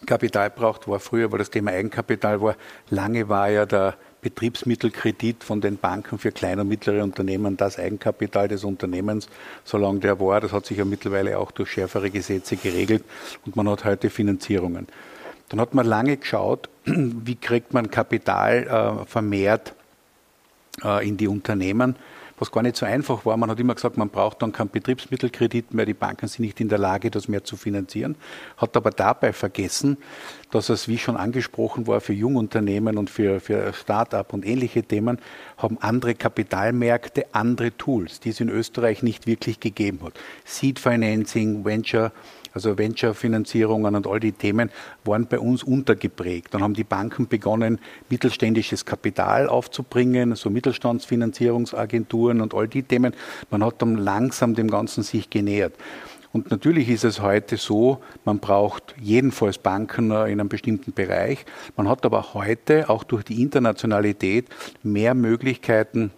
Kapital braucht war früher, weil das Thema Eigenkapital war. Lange war ja der Betriebsmittelkredit von den Banken für kleine und mittlere Unternehmen das Eigenkapital des Unternehmens, solange der war. Das hat sich ja mittlerweile auch durch schärfere Gesetze geregelt und man hat heute Finanzierungen. Dann hat man lange geschaut, wie kriegt man Kapital äh, vermehrt äh, in die Unternehmen was gar nicht so einfach war. Man hat immer gesagt, man braucht dann keinen Betriebsmittelkredit mehr, die Banken sind nicht in der Lage, das mehr zu finanzieren, hat aber dabei vergessen, dass es, wie schon angesprochen war, für Jungunternehmen und für, für Start-up und ähnliche Themen, haben andere Kapitalmärkte andere Tools, die es in Österreich nicht wirklich gegeben hat. Seed Financing, Venture also Venture-Finanzierungen und all die Themen waren bei uns untergeprägt. Dann haben die Banken begonnen, mittelständisches Kapital aufzubringen, so Mittelstandsfinanzierungsagenturen und all die Themen. Man hat dann langsam dem Ganzen sich genähert. Und natürlich ist es heute so, man braucht jedenfalls Banken in einem bestimmten Bereich. Man hat aber heute auch durch die Internationalität mehr Möglichkeiten,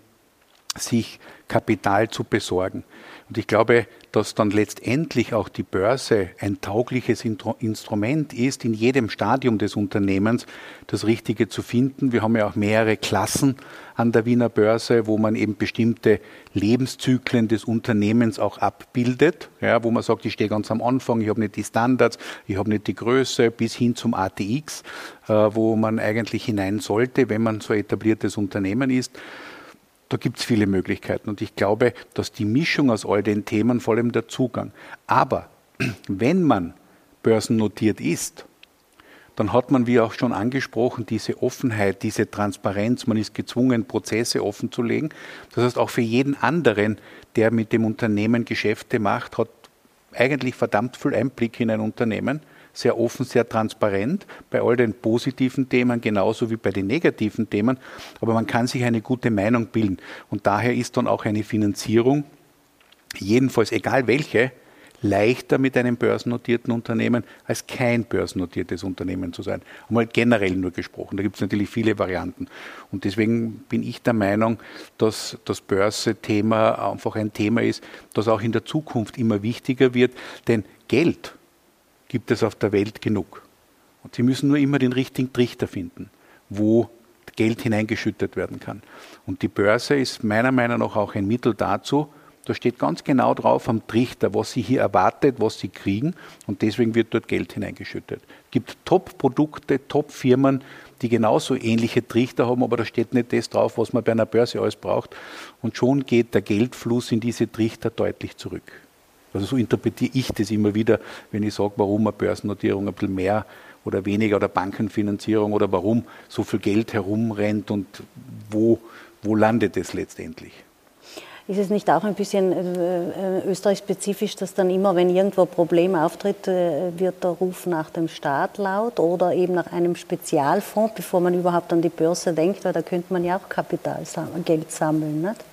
sich Kapital zu besorgen. Und ich glaube, dass dann letztendlich auch die Börse ein taugliches Instrument ist, in jedem Stadium des Unternehmens das Richtige zu finden. Wir haben ja auch mehrere Klassen an der Wiener Börse, wo man eben bestimmte Lebenszyklen des Unternehmens auch abbildet, ja, wo man sagt, ich stehe ganz am Anfang, ich habe nicht die Standards, ich habe nicht die Größe, bis hin zum ATX, äh, wo man eigentlich hinein sollte, wenn man so etabliertes Unternehmen ist da gibt es viele Möglichkeiten. Und ich glaube, dass die Mischung aus all den Themen, vor allem der Zugang. Aber wenn man börsennotiert ist, dann hat man, wie auch schon angesprochen, diese Offenheit, diese Transparenz. Man ist gezwungen, Prozesse offen zu legen. Das heißt, auch für jeden anderen, der mit dem Unternehmen Geschäfte macht, hat eigentlich verdammt viel Einblick in ein Unternehmen sehr offen, sehr transparent bei all den positiven Themen genauso wie bei den negativen Themen. Aber man kann sich eine gute Meinung bilden. Und daher ist dann auch eine Finanzierung, jedenfalls egal welche, leichter mit einem börsennotierten Unternehmen als kein börsennotiertes Unternehmen zu sein. Einmal generell nur gesprochen. Da gibt es natürlich viele Varianten. Und deswegen bin ich der Meinung, dass das Börse-Thema einfach ein Thema ist, das auch in der Zukunft immer wichtiger wird. Denn Geld gibt es auf der Welt genug. Und Sie müssen nur immer den richtigen Trichter finden, wo Geld hineingeschüttet werden kann. Und die Börse ist meiner Meinung nach auch ein Mittel dazu, da steht ganz genau drauf am Trichter, was Sie hier erwartet, was Sie kriegen und deswegen wird dort Geld hineingeschüttet. Es gibt Top-Produkte, Top-Firmen, die genauso ähnliche Trichter haben, aber da steht nicht das drauf, was man bei einer Börse alles braucht. Und schon geht der Geldfluss in diese Trichter deutlich zurück. Also so interpretiere ich das immer wieder, wenn ich sage, warum eine Börsennotierung ein bisschen mehr oder weniger oder Bankenfinanzierung oder warum so viel Geld herumrennt und wo, wo landet es letztendlich. Ist es nicht auch ein bisschen äh, äh österreichspezifisch, dass dann immer, wenn irgendwo ein Problem auftritt, äh, wird der Ruf nach dem Staat laut oder eben nach einem Spezialfonds, bevor man überhaupt an die Börse denkt, weil da könnte man ja auch Kapital, Geld sammeln. Nicht?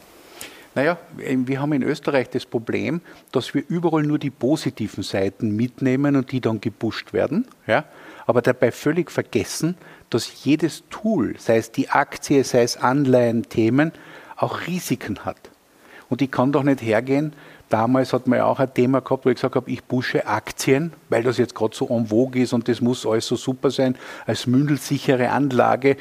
Naja, wir haben in Österreich das Problem, dass wir überall nur die positiven Seiten mitnehmen und die dann gepusht werden, ja? aber dabei völlig vergessen, dass jedes Tool, sei es die Aktie, sei es Anleihen, Themen, auch Risiken hat. Und ich kann doch nicht hergehen, Damals hat man ja auch ein Thema gehabt, wo ich gesagt habe, ich pushe Aktien, weil das jetzt gerade so en vogue ist und das muss alles so super sein, als mündelsichere Anlage,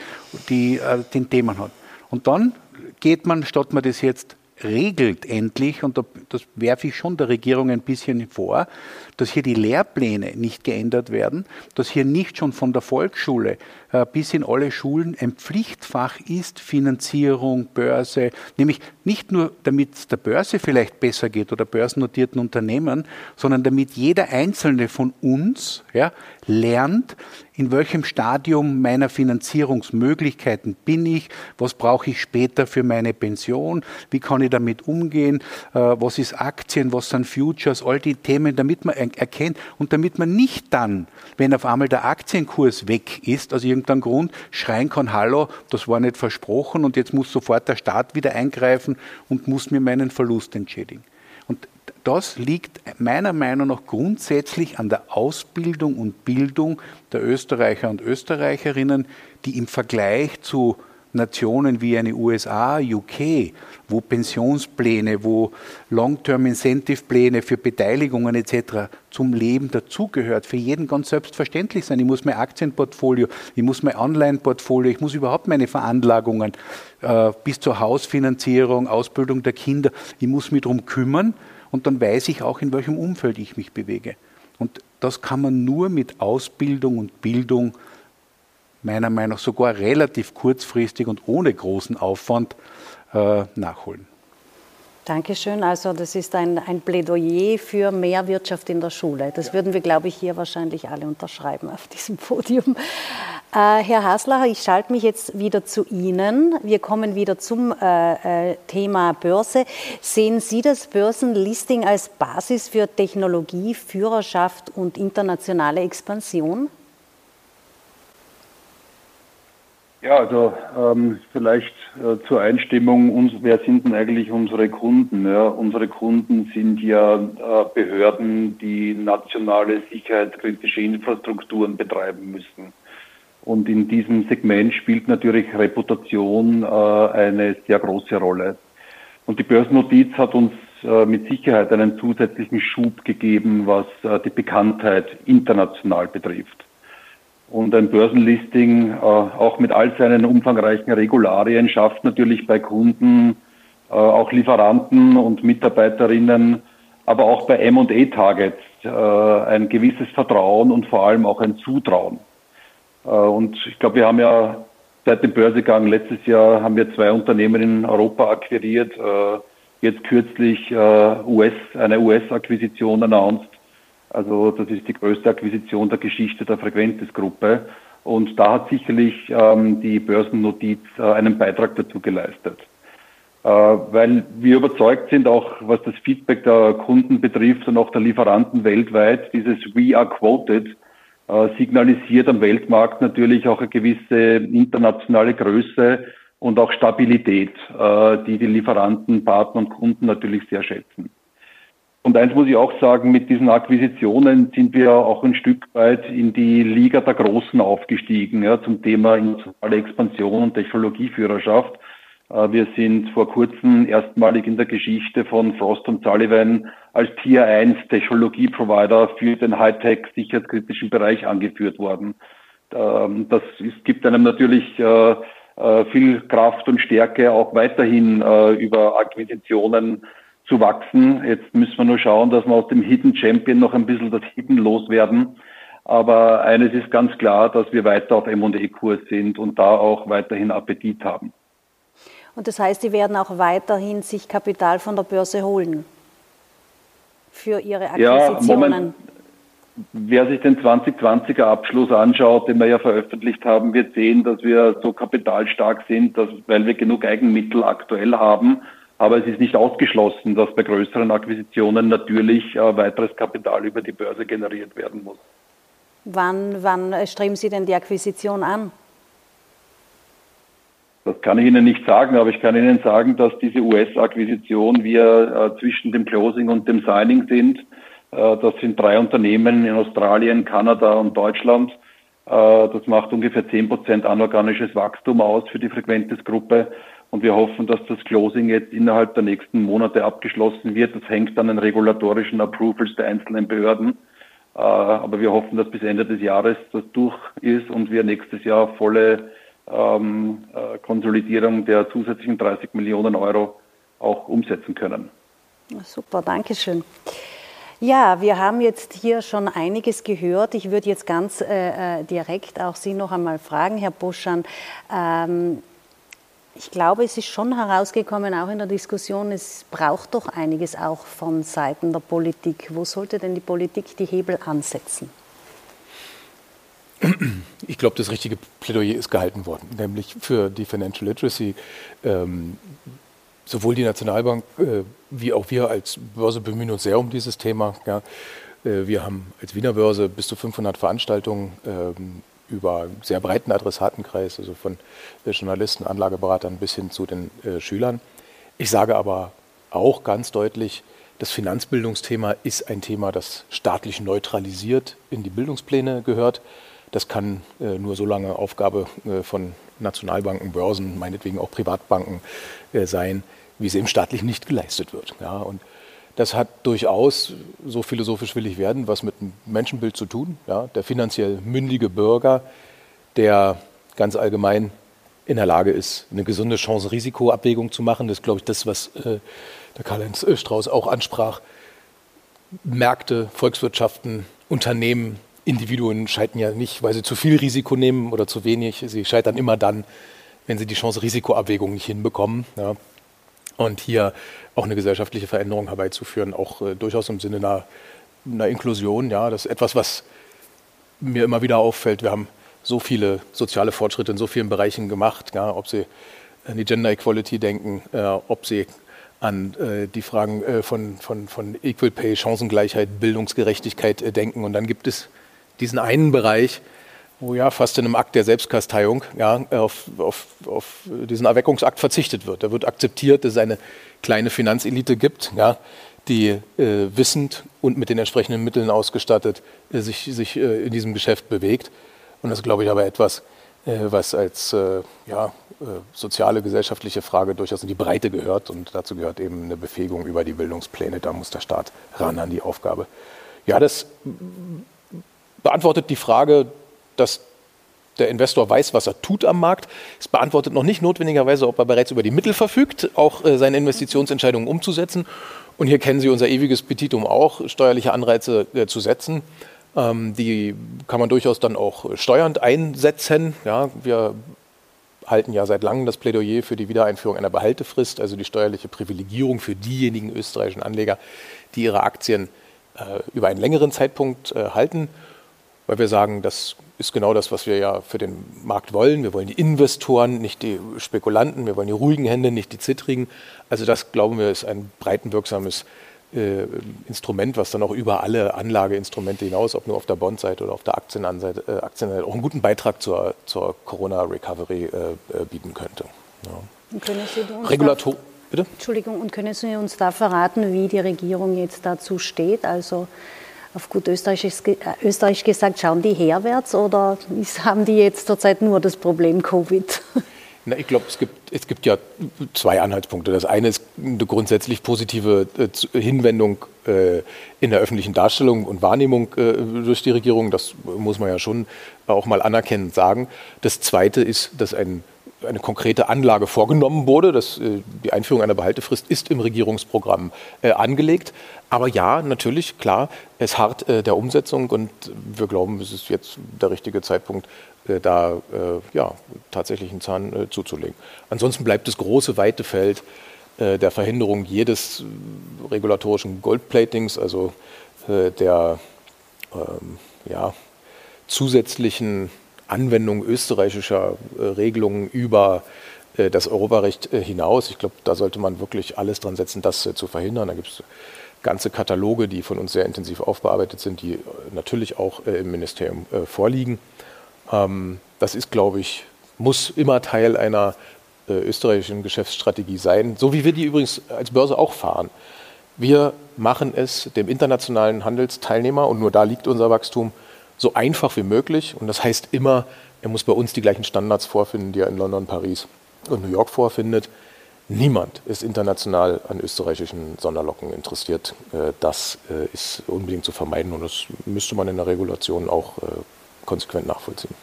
die äh, den Themen hat. Und dann geht man, statt man das jetzt regelt endlich, und das werfe ich schon der Regierung ein bisschen vor, dass hier die Lehrpläne nicht geändert werden, dass hier nicht schon von der Volksschule bis in alle Schulen ein Pflichtfach ist, Finanzierung, Börse, nämlich nicht nur damit es der Börse vielleicht besser geht oder börsennotierten Unternehmen, sondern damit jeder einzelne von uns ja, lernt, in welchem Stadium meiner Finanzierungsmöglichkeiten bin ich, was brauche ich später für meine Pension, wie kann ich damit umgehen, äh, was ist Aktien, was sind Futures, all die Themen, damit man erkennt und damit man nicht dann, wenn auf einmal der Aktienkurs weg ist, aus irgendeinem Grund, schreien kann, hallo, das war nicht versprochen und jetzt muss sofort der Staat wieder eingreifen und muss mir meinen Verlust entschädigen. Und das liegt meiner Meinung nach grundsätzlich an der Ausbildung und Bildung der Österreicher und Österreicherinnen, die im Vergleich zu Nationen wie eine USA, UK, wo Pensionspläne, wo Long-Term Incentive Pläne für Beteiligungen etc. zum Leben dazugehört, für jeden ganz selbstverständlich sein. Ich muss mein Aktienportfolio, ich muss mein Online-Portfolio, ich muss überhaupt meine Veranlagungen äh, bis zur Hausfinanzierung, Ausbildung der Kinder, ich muss mich darum kümmern und dann weiß ich auch, in welchem Umfeld ich mich bewege. Und das kann man nur mit Ausbildung und Bildung meiner Meinung nach sogar relativ kurzfristig und ohne großen Aufwand nachholen. Dankeschön. Also das ist ein, ein, Plädoyer für mehr Wirtschaft in der Schule. Das ja. würden wir, glaube ich, hier wahrscheinlich alle unterschreiben auf diesem Podium. Äh, Herr Haslacher, ich schalte mich jetzt wieder zu Ihnen. Wir kommen wieder zum äh, äh, Thema Börse. Sehen Sie das Börsenlisting als Basis für Technologie, Führerschaft und internationale Expansion? Ja, also ähm, vielleicht äh, zur Einstimmung, uns, wer sind denn eigentlich unsere Kunden? Ja, unsere Kunden sind ja äh, Behörden, die nationale sicherheitskritische Infrastrukturen betreiben müssen. Und in diesem Segment spielt natürlich Reputation äh, eine sehr große Rolle. Und die Börsennotiz hat uns äh, mit Sicherheit einen zusätzlichen Schub gegeben, was äh, die Bekanntheit international betrifft. Und ein Börsenlisting, äh, auch mit all seinen umfangreichen Regularien, schafft natürlich bei Kunden, äh, auch Lieferanten und Mitarbeiterinnen, aber auch bei M&A-Targets äh, ein gewisses Vertrauen und vor allem auch ein Zutrauen. Äh, und ich glaube, wir haben ja seit dem Börsegang letztes Jahr haben wir zwei Unternehmen in Europa akquiriert. Äh, jetzt kürzlich US, eine US-Akquisition announced. Also das ist die größte Akquisition der Geschichte der Frequentis-Gruppe. Und da hat sicherlich ähm, die Börsennotiz äh, einen Beitrag dazu geleistet. Äh, weil wir überzeugt sind, auch was das Feedback der Kunden betrifft und auch der Lieferanten weltweit, dieses We are quoted äh, signalisiert am Weltmarkt natürlich auch eine gewisse internationale Größe und auch Stabilität, äh, die die Lieferanten, Partner und Kunden natürlich sehr schätzen. Und eins muss ich auch sagen, mit diesen Akquisitionen sind wir auch ein Stück weit in die Liga der Großen aufgestiegen, ja, zum Thema internationale Expansion und Technologieführerschaft. Äh, wir sind vor kurzem erstmalig in der Geschichte von Frost und Sullivan als Tier 1 Technologieprovider für den Hightech sicherheitskritischen Bereich angeführt worden. Ähm, das gibt einem natürlich äh, äh, viel Kraft und Stärke, auch weiterhin über Akquisitionen zu wachsen. Jetzt müssen wir nur schauen, dass wir aus dem Hidden Champion noch ein bisschen das Hidden loswerden. Aber eines ist ganz klar, dass wir weiter auf M&E-Kurs sind und da auch weiterhin Appetit haben. Und das heißt, Sie werden auch weiterhin sich Kapital von der Börse holen für Ihre Akquisitionen? Ja, Moment. Wer sich den 2020er Abschluss anschaut, den wir ja veröffentlicht haben, wird sehen, dass wir so kapitalstark sind, dass, weil wir genug Eigenmittel aktuell haben. Aber es ist nicht ausgeschlossen, dass bei größeren Akquisitionen natürlich äh, weiteres Kapital über die Börse generiert werden muss. Wann, wann streben Sie denn die Akquisition an? Das kann ich Ihnen nicht sagen, aber ich kann Ihnen sagen, dass diese US-Akquisition wir äh, zwischen dem Closing und dem Signing sind. Äh, das sind drei Unternehmen in Australien, Kanada und Deutschland. Äh, das macht ungefähr zehn Prozent anorganisches Wachstum aus für die Frequentis-Gruppe. Und wir hoffen, dass das Closing jetzt innerhalb der nächsten Monate abgeschlossen wird. Das hängt an den regulatorischen Approvals der einzelnen Behörden. Äh, aber wir hoffen, dass bis Ende des Jahres das durch ist und wir nächstes Jahr volle ähm, äh, Konsolidierung der zusätzlichen 30 Millionen Euro auch umsetzen können. Super, danke schön. Ja, wir haben jetzt hier schon einiges gehört. Ich würde jetzt ganz äh, äh, direkt auch Sie noch einmal fragen, Herr Buschan. Ähm, ich glaube, es ist schon herausgekommen, auch in der Diskussion, es braucht doch einiges auch von Seiten der Politik. Wo sollte denn die Politik die Hebel ansetzen? Ich glaube, das richtige Plädoyer ist gehalten worden, nämlich für die Financial Literacy. Ähm, sowohl die Nationalbank äh, wie auch wir als Börse bemühen uns sehr um dieses Thema. Ja. Äh, wir haben als Wiener Börse bis zu 500 Veranstaltungen ähm, über einen sehr breiten Adressatenkreis, also von äh, Journalisten, Anlageberatern bis hin zu den äh, Schülern. Ich sage aber auch ganz deutlich, das Finanzbildungsthema ist ein Thema, das staatlich neutralisiert in die Bildungspläne gehört. Das kann äh, nur so lange Aufgabe äh, von Nationalbanken, Börsen, meinetwegen auch Privatbanken äh, sein, wie sie im staatlich nicht geleistet wird. Ja, und das hat durchaus, so philosophisch will ich werden, was mit dem Menschenbild zu tun. Ja, der finanziell mündige Bürger, der ganz allgemein in der Lage ist, eine gesunde Chance-Risiko-Abwägung zu machen. Das ist, glaube ich, das, was äh, der Karl-Heinz Strauß auch ansprach. Märkte, Volkswirtschaften, Unternehmen Individuen scheitern ja nicht, weil sie zu viel Risiko nehmen oder zu wenig. Sie scheitern immer dann, wenn sie die Chance-Risiko-Abwägung nicht hinbekommen. Ja. Und hier auch eine gesellschaftliche Veränderung herbeizuführen, auch äh, durchaus im Sinne einer, einer Inklusion. Ja, das ist etwas, was mir immer wieder auffällt. Wir haben so viele soziale Fortschritte in so vielen Bereichen gemacht, ja, ob Sie an die Gender Equality denken, äh, ob Sie an äh, die Fragen äh, von, von, von Equal Pay, Chancengleichheit, Bildungsgerechtigkeit äh, denken. Und dann gibt es diesen einen Bereich, wo ja fast in einem Akt der Selbstkasteiung ja, auf, auf, auf diesen Erweckungsakt verzichtet wird. Da wird akzeptiert, dass es eine kleine Finanzelite gibt, ja, die äh, wissend und mit den entsprechenden Mitteln ausgestattet äh, sich, sich äh, in diesem Geschäft bewegt. Und das ist, glaube ich, aber etwas, was als ja, soziale, gesellschaftliche Frage durchaus in die Breite gehört. Und dazu gehört eben eine Befähigung über die Bildungspläne. Da muss der Staat ran an die Aufgabe. Ja, das beantwortet die Frage, dass der Investor weiß, was er tut am Markt. Es beantwortet noch nicht notwendigerweise, ob er bereits über die Mittel verfügt, auch äh, seine Investitionsentscheidungen umzusetzen. Und hier kennen Sie unser ewiges Petitum auch, steuerliche Anreize äh, zu setzen. Ähm, die kann man durchaus dann auch steuernd einsetzen. Ja, wir halten ja seit langem das Plädoyer für die Wiedereinführung einer Behaltefrist, also die steuerliche Privilegierung für diejenigen österreichischen Anleger, die ihre Aktien äh, über einen längeren Zeitpunkt äh, halten, weil wir sagen, das ist genau das, was wir ja für den Markt wollen. Wir wollen die Investoren, nicht die Spekulanten. Wir wollen die ruhigen Hände, nicht die zittrigen. Also das, glauben wir, ist ein breitenwirksames äh, Instrument, was dann auch über alle Anlageinstrumente hinaus, ob nur auf der Bondseite oder auf der Aktienseite, äh, Aktienseite auch einen guten Beitrag zur, zur Corona-Recovery äh, äh bieten könnte. Ja. Regulator Bitte? Entschuldigung, und können Sie uns da verraten, wie die Regierung jetzt dazu steht? Also auf gut Österreichisch, äh, Österreich gesagt, schauen die herwärts oder haben die jetzt zurzeit nur das Problem Covid? Na, ich glaube, es gibt, es gibt ja zwei Anhaltspunkte. Das eine ist eine grundsätzlich positive äh, Hinwendung äh, in der öffentlichen Darstellung und Wahrnehmung durch die Regierung. Das muss man ja schon auch mal anerkennend sagen. Das zweite ist, dass ein eine konkrete Anlage vorgenommen wurde. Das, äh, die Einführung einer Behaltefrist ist im Regierungsprogramm äh, angelegt. Aber ja, natürlich, klar, es hart äh, der Umsetzung und wir glauben, es ist jetzt der richtige Zeitpunkt, da ja, tatsächlich einen Zahn zuzulegen. Ansonsten bleibt das große, weite Feld der Verhinderung jedes regulatorischen Goldplatings, also der ähm, ja, zusätzlichen Anwendung österreichischer äh, Regelungen über äh, das Europarecht äh, hinaus. Ich glaube, da sollte man wirklich alles dran setzen, das zu verhindern. Da gibt es ganze Kataloge, die von uns sehr intensiv aufbearbeitet sind, die natürlich auch im Ministerium vorliegen. Ähm, das ist, glaube ich, muss immer Teil einer österreichischen Geschäftsstrategie sein, so wie wir die übrigens als Börse auch fahren. Wir machen es dem internationalen Handelsteilnehmer, und nur da liegt unser Wachstum, so einfach wie möglich. Und das heißt immer, er muss bei uns die gleichen Standards vorfinden, die er in London, Paris und New York vorfindet. Niemand ist international an österreichischen Sonderlocken interessiert. Äh, das äh, ist unbedingt zu vermeiden und das müsste man in der Regulation auch äh, konsequent nachvollziehen.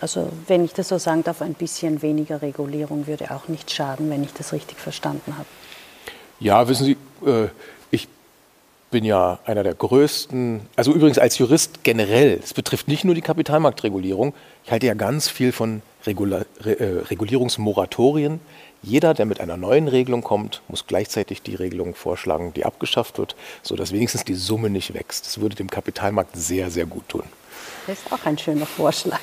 Also wenn ich das so sagen darf, ein bisschen weniger Regulierung würde auch nicht schaden, wenn ich das richtig verstanden habe. Ja, wissen Sie, bin ja einer der größten, also übrigens als Jurist generell, es betrifft nicht nur die Kapitalmarktregulierung, ich halte ja ganz viel von Regula Re äh, Regulierungsmoratorien. Jeder, der mit einer neuen Regelung kommt, muss gleichzeitig die Regelung vorschlagen, die abgeschafft wird, sodass wenigstens die Summe nicht wächst. Das würde dem Kapitalmarkt sehr, sehr gut tun. Das ist auch ein schöner Vorschlag.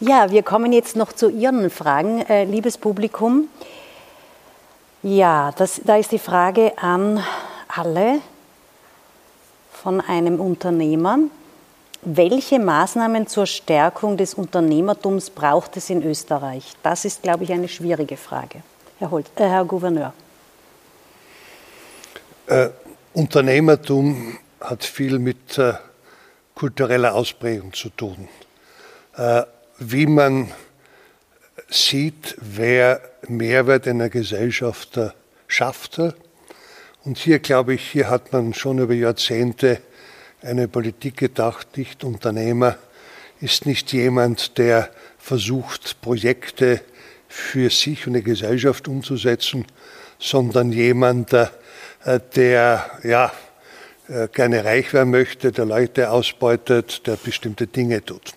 Ja, wir kommen jetzt noch zu Ihren Fragen, äh, liebes Publikum. Ja, das, da ist die Frage an alle von einem Unternehmer. Welche Maßnahmen zur Stärkung des Unternehmertums braucht es in Österreich? Das ist, glaube ich, eine schwierige Frage. Herr, Holt, äh, Herr Gouverneur. Äh, Unternehmertum hat viel mit äh, kultureller Ausprägung zu tun. Äh, wie man sieht, wer Mehrwert in der Gesellschaft äh, schafft, und hier, glaube ich, hier hat man schon über Jahrzehnte eine Politik gedacht, nicht Unternehmer ist nicht jemand, der versucht, Projekte für sich und die Gesellschaft umzusetzen, sondern jemand, äh, der ja, äh, gerne reich werden möchte, der Leute ausbeutet, der bestimmte Dinge tut.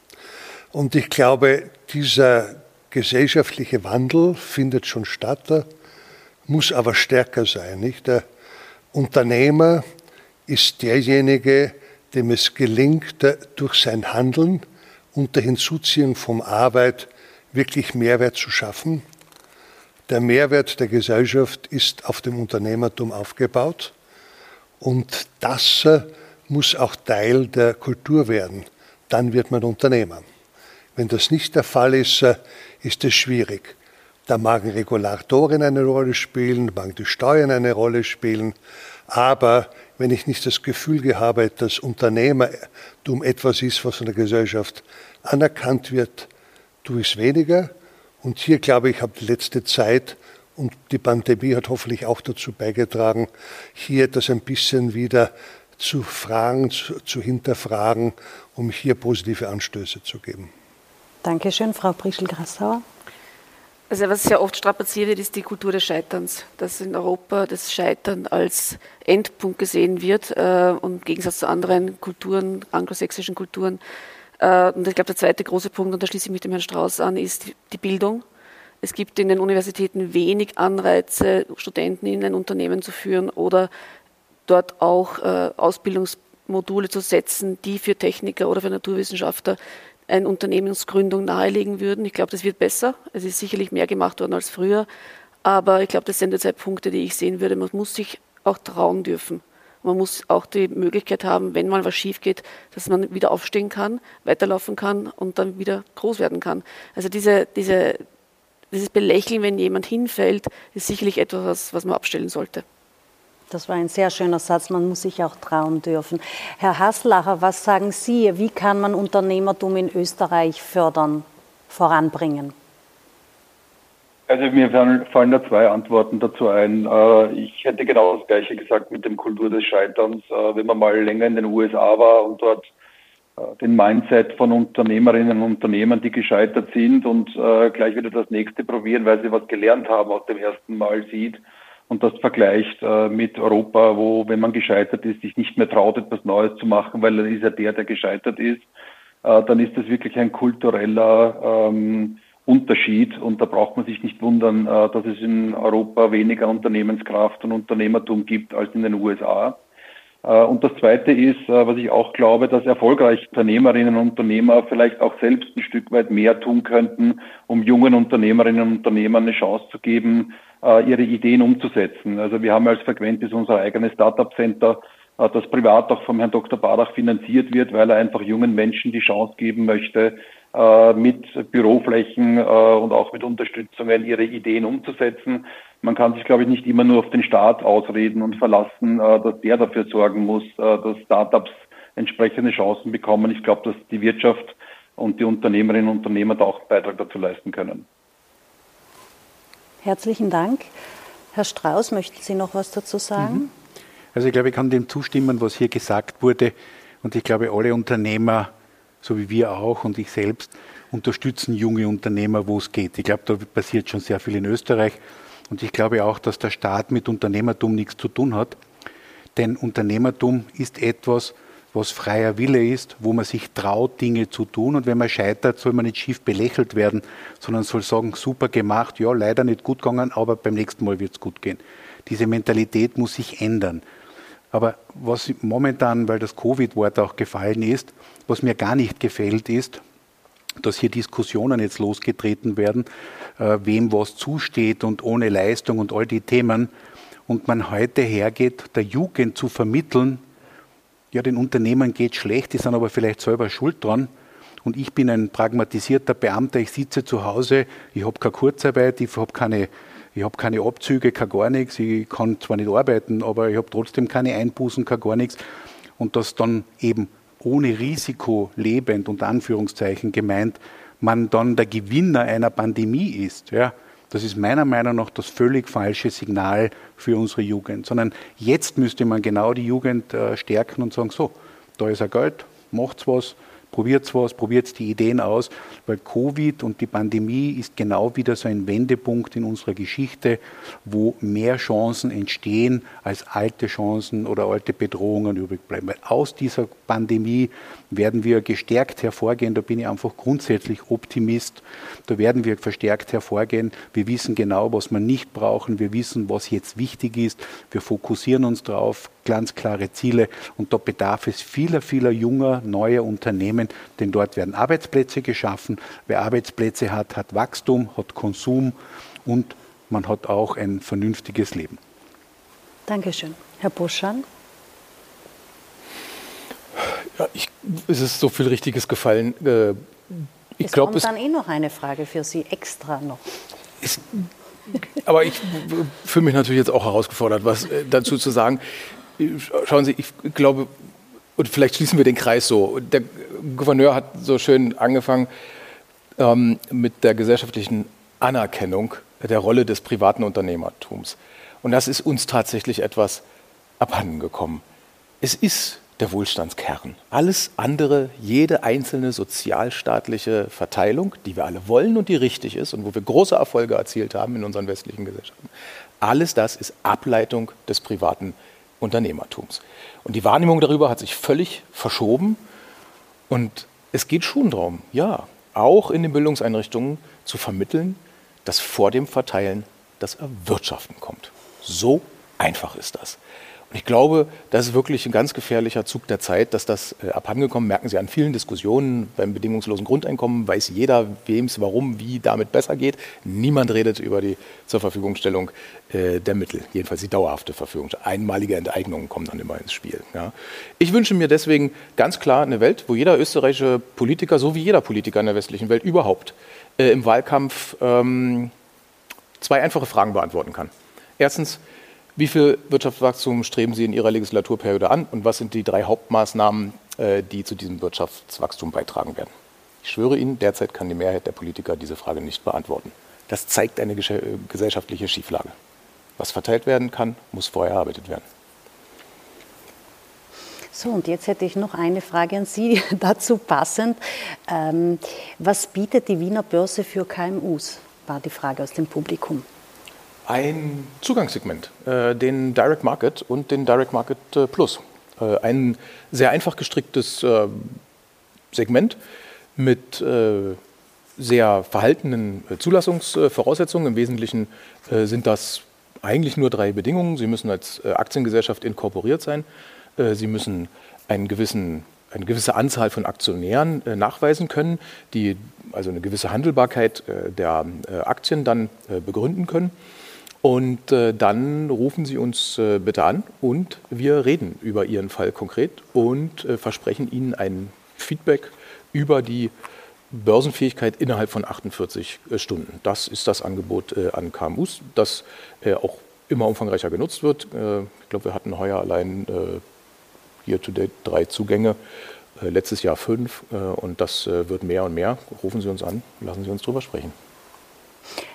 Und ich glaube, dieser gesellschaftliche Wandel findet schon statt, muss aber stärker sein. Nicht? Der Unternehmer ist derjenige, dem es gelingt, durch sein Handeln unter Hinzuziehung von Arbeit wirklich Mehrwert zu schaffen. Der Mehrwert der Gesellschaft ist auf dem Unternehmertum aufgebaut und das äh, muss auch Teil der Kultur werden. Dann wird man Unternehmer. Wenn das nicht der Fall ist, äh, ist es schwierig. Da magen Regulatoren eine Rolle spielen, magen die Steuern eine Rolle spielen. Aber wenn ich nicht das Gefühl habe, dass Unternehmertum etwas ist, was von der Gesellschaft anerkannt wird, tue ich es weniger. Und hier, glaube ich, habe die letzte Zeit und die Pandemie hat hoffentlich auch dazu beigetragen, hier das ein bisschen wieder zu fragen, zu, zu hinterfragen, um hier positive Anstöße zu geben. Dankeschön, Frau Prischel-Grassauer. Also was sehr oft strapaziert wird, ist die Kultur des Scheiterns, dass in Europa das Scheitern als Endpunkt gesehen wird äh, und im Gegensatz zu anderen Kulturen, anglosächsischen Kulturen. Äh, und ich glaube, der zweite große Punkt, und da schließe ich mich dem Herrn Strauß an, ist die, Bildung. Es gibt in den Universitäten wenig Anreize, Studenten in ein Unternehmen zu führen oder dort auch äh, Ausbildungsmodule zu setzen, die für Techniker oder für Naturwissenschaftler eine Unternehmensgründung nahelegen würden. Ich glaube, das wird besser. Es ist sicherlich mehr gemacht worden als früher. Aber ich glaube, das sind die zwei Punkte, die ich sehen würde. Man muss sich auch trauen dürfen. Man muss auch die Möglichkeit haben, wenn mal was schief geht, dass man wieder aufstehen kann, weiterlaufen kann und dann wieder groß werden kann. Also diese, diese, dieses Belächeln, wenn jemand hinfällt, ist sicherlich etwas, was man abstellen sollte. Das war ein sehr schöner Satz. Man muss sich auch trauen dürfen. Herr Haslacher, was sagen Sie? Wie kann man Unternehmertum in Österreich fördern, voranbringen? Also mir fallen da zwei Antworten dazu ein. Äh, ich hätte genau das Gleiche gesagt mit dem Kultur des Scheiterns. Äh, wenn man mal länger in den USA war und dort äh, den Mindset von Unternehmerinnen und Unternehmern, die gescheitert sind und gleich wieder das nächste probieren, weil sie was gelernt haben aus dem ersten Mal sieht, und das vergleicht äh, mit Europa, wo, wenn man gescheitert ist, sich nicht mehr traut, etwas Neues zu machen, weil dann ist er der, der gescheitert ist, äh, dann ist das wirklich ein kultureller ähm, Unterschied und da braucht man sich nicht wundern, äh, dass es in Europa weniger Unternehmenskraft und Unternehmertum gibt als in den USA. Äh, und das Zweite ist, äh, was ich auch glaube, dass erfolgreiche Unternehmerinnen und Unternehmer vielleicht auch selbst ein Stück weit mehr tun könnten, um jungen Unternehmerinnen und Unternehmern eine Chance zu geben, äh, ihre Ideen umzusetzen. Also wir haben als Frequentis unser eigenes Startup Center, das privat auch vom Herrn Dr. Badach finanziert wird, weil er einfach jungen Menschen die Chance geben möchte, mit Büroflächen und auch mit Unterstützungen ihre Ideen umzusetzen. Man kann sich, glaube ich, nicht immer nur auf den Staat ausreden und verlassen, dass der dafür sorgen muss, dass Startups entsprechende Chancen bekommen. Ich glaube, dass die Wirtschaft und die Unternehmerinnen und Unternehmer da auch einen Beitrag dazu leisten können. Herzlichen Dank. Herr Strauß, möchten Sie noch was dazu sagen? Mhm. Also ich glaube, ich kann dem zustimmen, was hier gesagt wurde. Und ich glaube, alle Unternehmer, so wie wir auch und ich selbst, unterstützen junge Unternehmer, wo es geht. Ich glaube, da passiert schon sehr viel in Österreich. Und ich glaube auch, dass der Staat mit Unternehmertum nichts zu tun hat. Denn Unternehmertum ist etwas, was freier Wille ist, wo man sich traut, Dinge zu tun. Und wenn man scheitert, soll man nicht schief belächelt werden, sondern soll sagen, super gemacht, ja, leider nicht gut gegangen, aber beim nächsten Mal wird es gut gehen. Diese Mentalität muss sich ändern. Aber was momentan, weil das Covid-Wort auch gefallen ist, was mir gar nicht gefällt, ist, dass hier Diskussionen jetzt losgetreten werden, äh, wem was zusteht und ohne Leistung und all die Themen. Und man heute hergeht, der Jugend zu vermitteln, ja, den Unternehmern geht schlecht, die sind aber vielleicht selber schuld dran. Und ich bin ein pragmatisierter Beamter, ich sitze zu Hause, ich habe keine Kurzarbeit, ich habe keine, habe keine Abzüge, kein gar nichts, ich kann zwar nicht arbeiten, aber ich habe trotzdem keine Einbußen, kein gar nichts. Und das dann eben ohne Risiko lebend, unter Anführungszeichen gemeint, man dann der Gewinner einer Pandemie ist. Ja, das ist meiner Meinung nach das völlig falsche Signal für unsere Jugend. Sondern jetzt müsste man genau die Jugend äh, stärken und sagen, so, da ist ein Geld, macht's was, probiert was, probiert die Ideen aus, weil Covid und die Pandemie ist genau wieder so ein Wendepunkt in unserer Geschichte, wo mehr Chancen entstehen, als alte Chancen oder alte Bedrohungen übrig bleiben. Weil aus dieser Pandemie werden wir gestärkt hervorgehen, da bin ich einfach grundsätzlich Optimist, da werden wir verstärkt hervorgehen. Wir wissen genau, was wir nicht brauchen, wir wissen, was jetzt wichtig ist, wir fokussieren uns darauf, ganz klare Ziele und da bedarf es vieler, vieler junger, neuer Unternehmen, denn dort werden Arbeitsplätze geschaffen. Wer Arbeitsplätze hat, hat Wachstum, hat Konsum und man hat auch ein vernünftiges Leben. Dankeschön. Herr Buschan. Ja, ich, es ist so viel Richtiges gefallen. Äh, ich es glaub, kommt es dann eh noch eine Frage für Sie extra noch. Es, aber ich fühle mich natürlich jetzt auch herausgefordert, was äh, dazu zu sagen. Schauen Sie, ich glaube, und vielleicht schließen wir den Kreis so. Der Gouverneur hat so schön angefangen, ähm, mit der gesellschaftlichen Anerkennung der Rolle des privaten Unternehmertums. Und das ist uns tatsächlich etwas abhandengekommen. Es ist der Wohlstandskern. Alles andere, jede einzelne sozialstaatliche Verteilung, die wir alle wollen und die richtig ist und wo wir große Erfolge erzielt haben in unseren westlichen Gesellschaften, alles das ist Ableitung des privaten Unternehmertums. Und die Wahrnehmung darüber hat sich völlig verschoben. Und es geht schon darum, ja, auch in den Bildungseinrichtungen zu vermitteln, dass vor dem Verteilen das Erwirtschaften kommt. So einfach ist das. Und ich glaube, das ist wirklich ein ganz gefährlicher Zug der Zeit, dass das äh, abhandengekommen, merken Sie an vielen Diskussionen beim bedingungslosen Grundeinkommen, weiß jeder, wem es warum, wie damit besser geht. Niemand redet über die zur Verfügungstellung äh, der Mittel, jedenfalls die dauerhafte Verfügung. Einmalige Enteignungen kommen dann immer ins Spiel. Ja. Ich wünsche mir deswegen ganz klar eine Welt, wo jeder österreichische Politiker, so wie jeder Politiker in der westlichen Welt überhaupt, äh, im Wahlkampf ähm, zwei einfache Fragen beantworten kann. Erstens, wie viel Wirtschaftswachstum streben Sie in Ihrer Legislaturperiode an und was sind die drei Hauptmaßnahmen, äh, die zu diesem Wirtschaftswachstum beitragen werden? Ich schwöre Ihnen, derzeit kann die Mehrheit der Politiker diese Frage nicht beantworten. Das zeigt eine gesellschaftliche Schieflage. Was verteilt werden kann, muss vorher erarbeitet werden. So, und jetzt hätte ich noch eine Frage an Sie dazu passend. Ähm, was bietet die Wiener Börse für KMUs? War die Frage aus dem Publikum ein Zugangssegment, äh, den Direct Market und den Direct Market äh, Plus. Äh, ein sehr einfach gestricktes Segment mit sehr verhaltenen Zulassungsvoraussetzungen. Im Wesentlichen sind das eigentlich nur drei Bedingungen. Sie müssen als Aktiengesellschaft inkorporiert sein. Sie müssen einen gewissen eine gewisse Anzahl von Aktionären nachweisen können, die also eine gewisse Handelbarkeit der Aktien dann begründen können. Und äh, dann rufen Sie uns äh, bitte an und wir reden über Ihren Fall konkret und äh, versprechen Ihnen ein Feedback über die Börsenfähigkeit innerhalb von 48 äh, Stunden. Das ist das Angebot äh, an KMUs, das äh, auch immer umfangreicher genutzt wird. ich glaube, wir hatten heuer allein hier to date drei Zugänge, letztes Jahr fünf und das wird mehr und mehr. Rufen Sie uns an, lassen Sie uns darüber sprechen.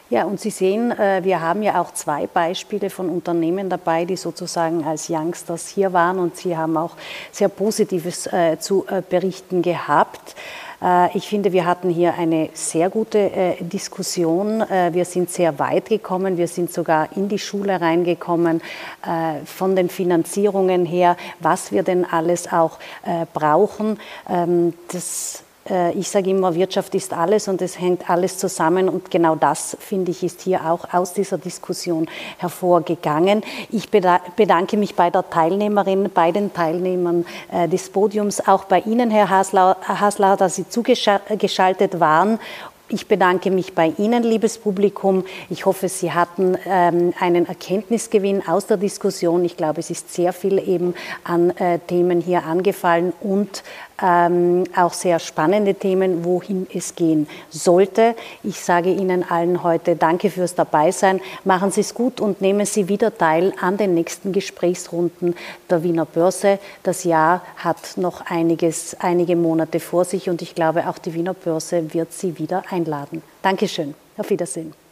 Ja, und Sie sehen, äh, wir haben ja auch zwei Beispiele von Unternehmen dabei, die sozusagen als Youngsters hier waren und Sie haben auch sehr Positives äh, zu äh, berichten gehabt. Ich finde, wir hatten hier eine sehr gute Diskussion. Wir sind sehr weit gekommen. Wir sind sogar in die Schule reingekommen, von den Finanzierungen her, was wir denn alles auch brauchen. Ähm, das ich sage immer, Wirtschaft ist alles und es hängt alles zusammen und genau das, finde ich, ist hier auch aus dieser Diskussion hervorgegangen. Ich bedanke mich bei der Teilnehmerin, bei den Teilnehmern äh, des Podiums, auch bei Ihnen, Herr Hasler, dass Sie zugeschaltet waren ich bedanke mich bei Ihnen, liebes Publikum. Ich hoffe, Sie hatten ähm, einen Erkenntnisgewinn aus der Diskussion. Ich glaube, es ist sehr viel eben an äh, Themen hier angefallen und ähm, auch sehr spannende Themen, wohin es gehen sollte. Ich sage Ihnen allen heute Danke fürs Dabeisein. Machen Sie es gut und nehmen Sie wieder teil an den nächsten Gesprächsrunden der Wiener Börse. Das Jahr hat noch einiges, einige Monate vor sich und ich glaube, auch die Wiener Börse wird Sie wieder einladen. Dankeschön. Auf Wiedersehen.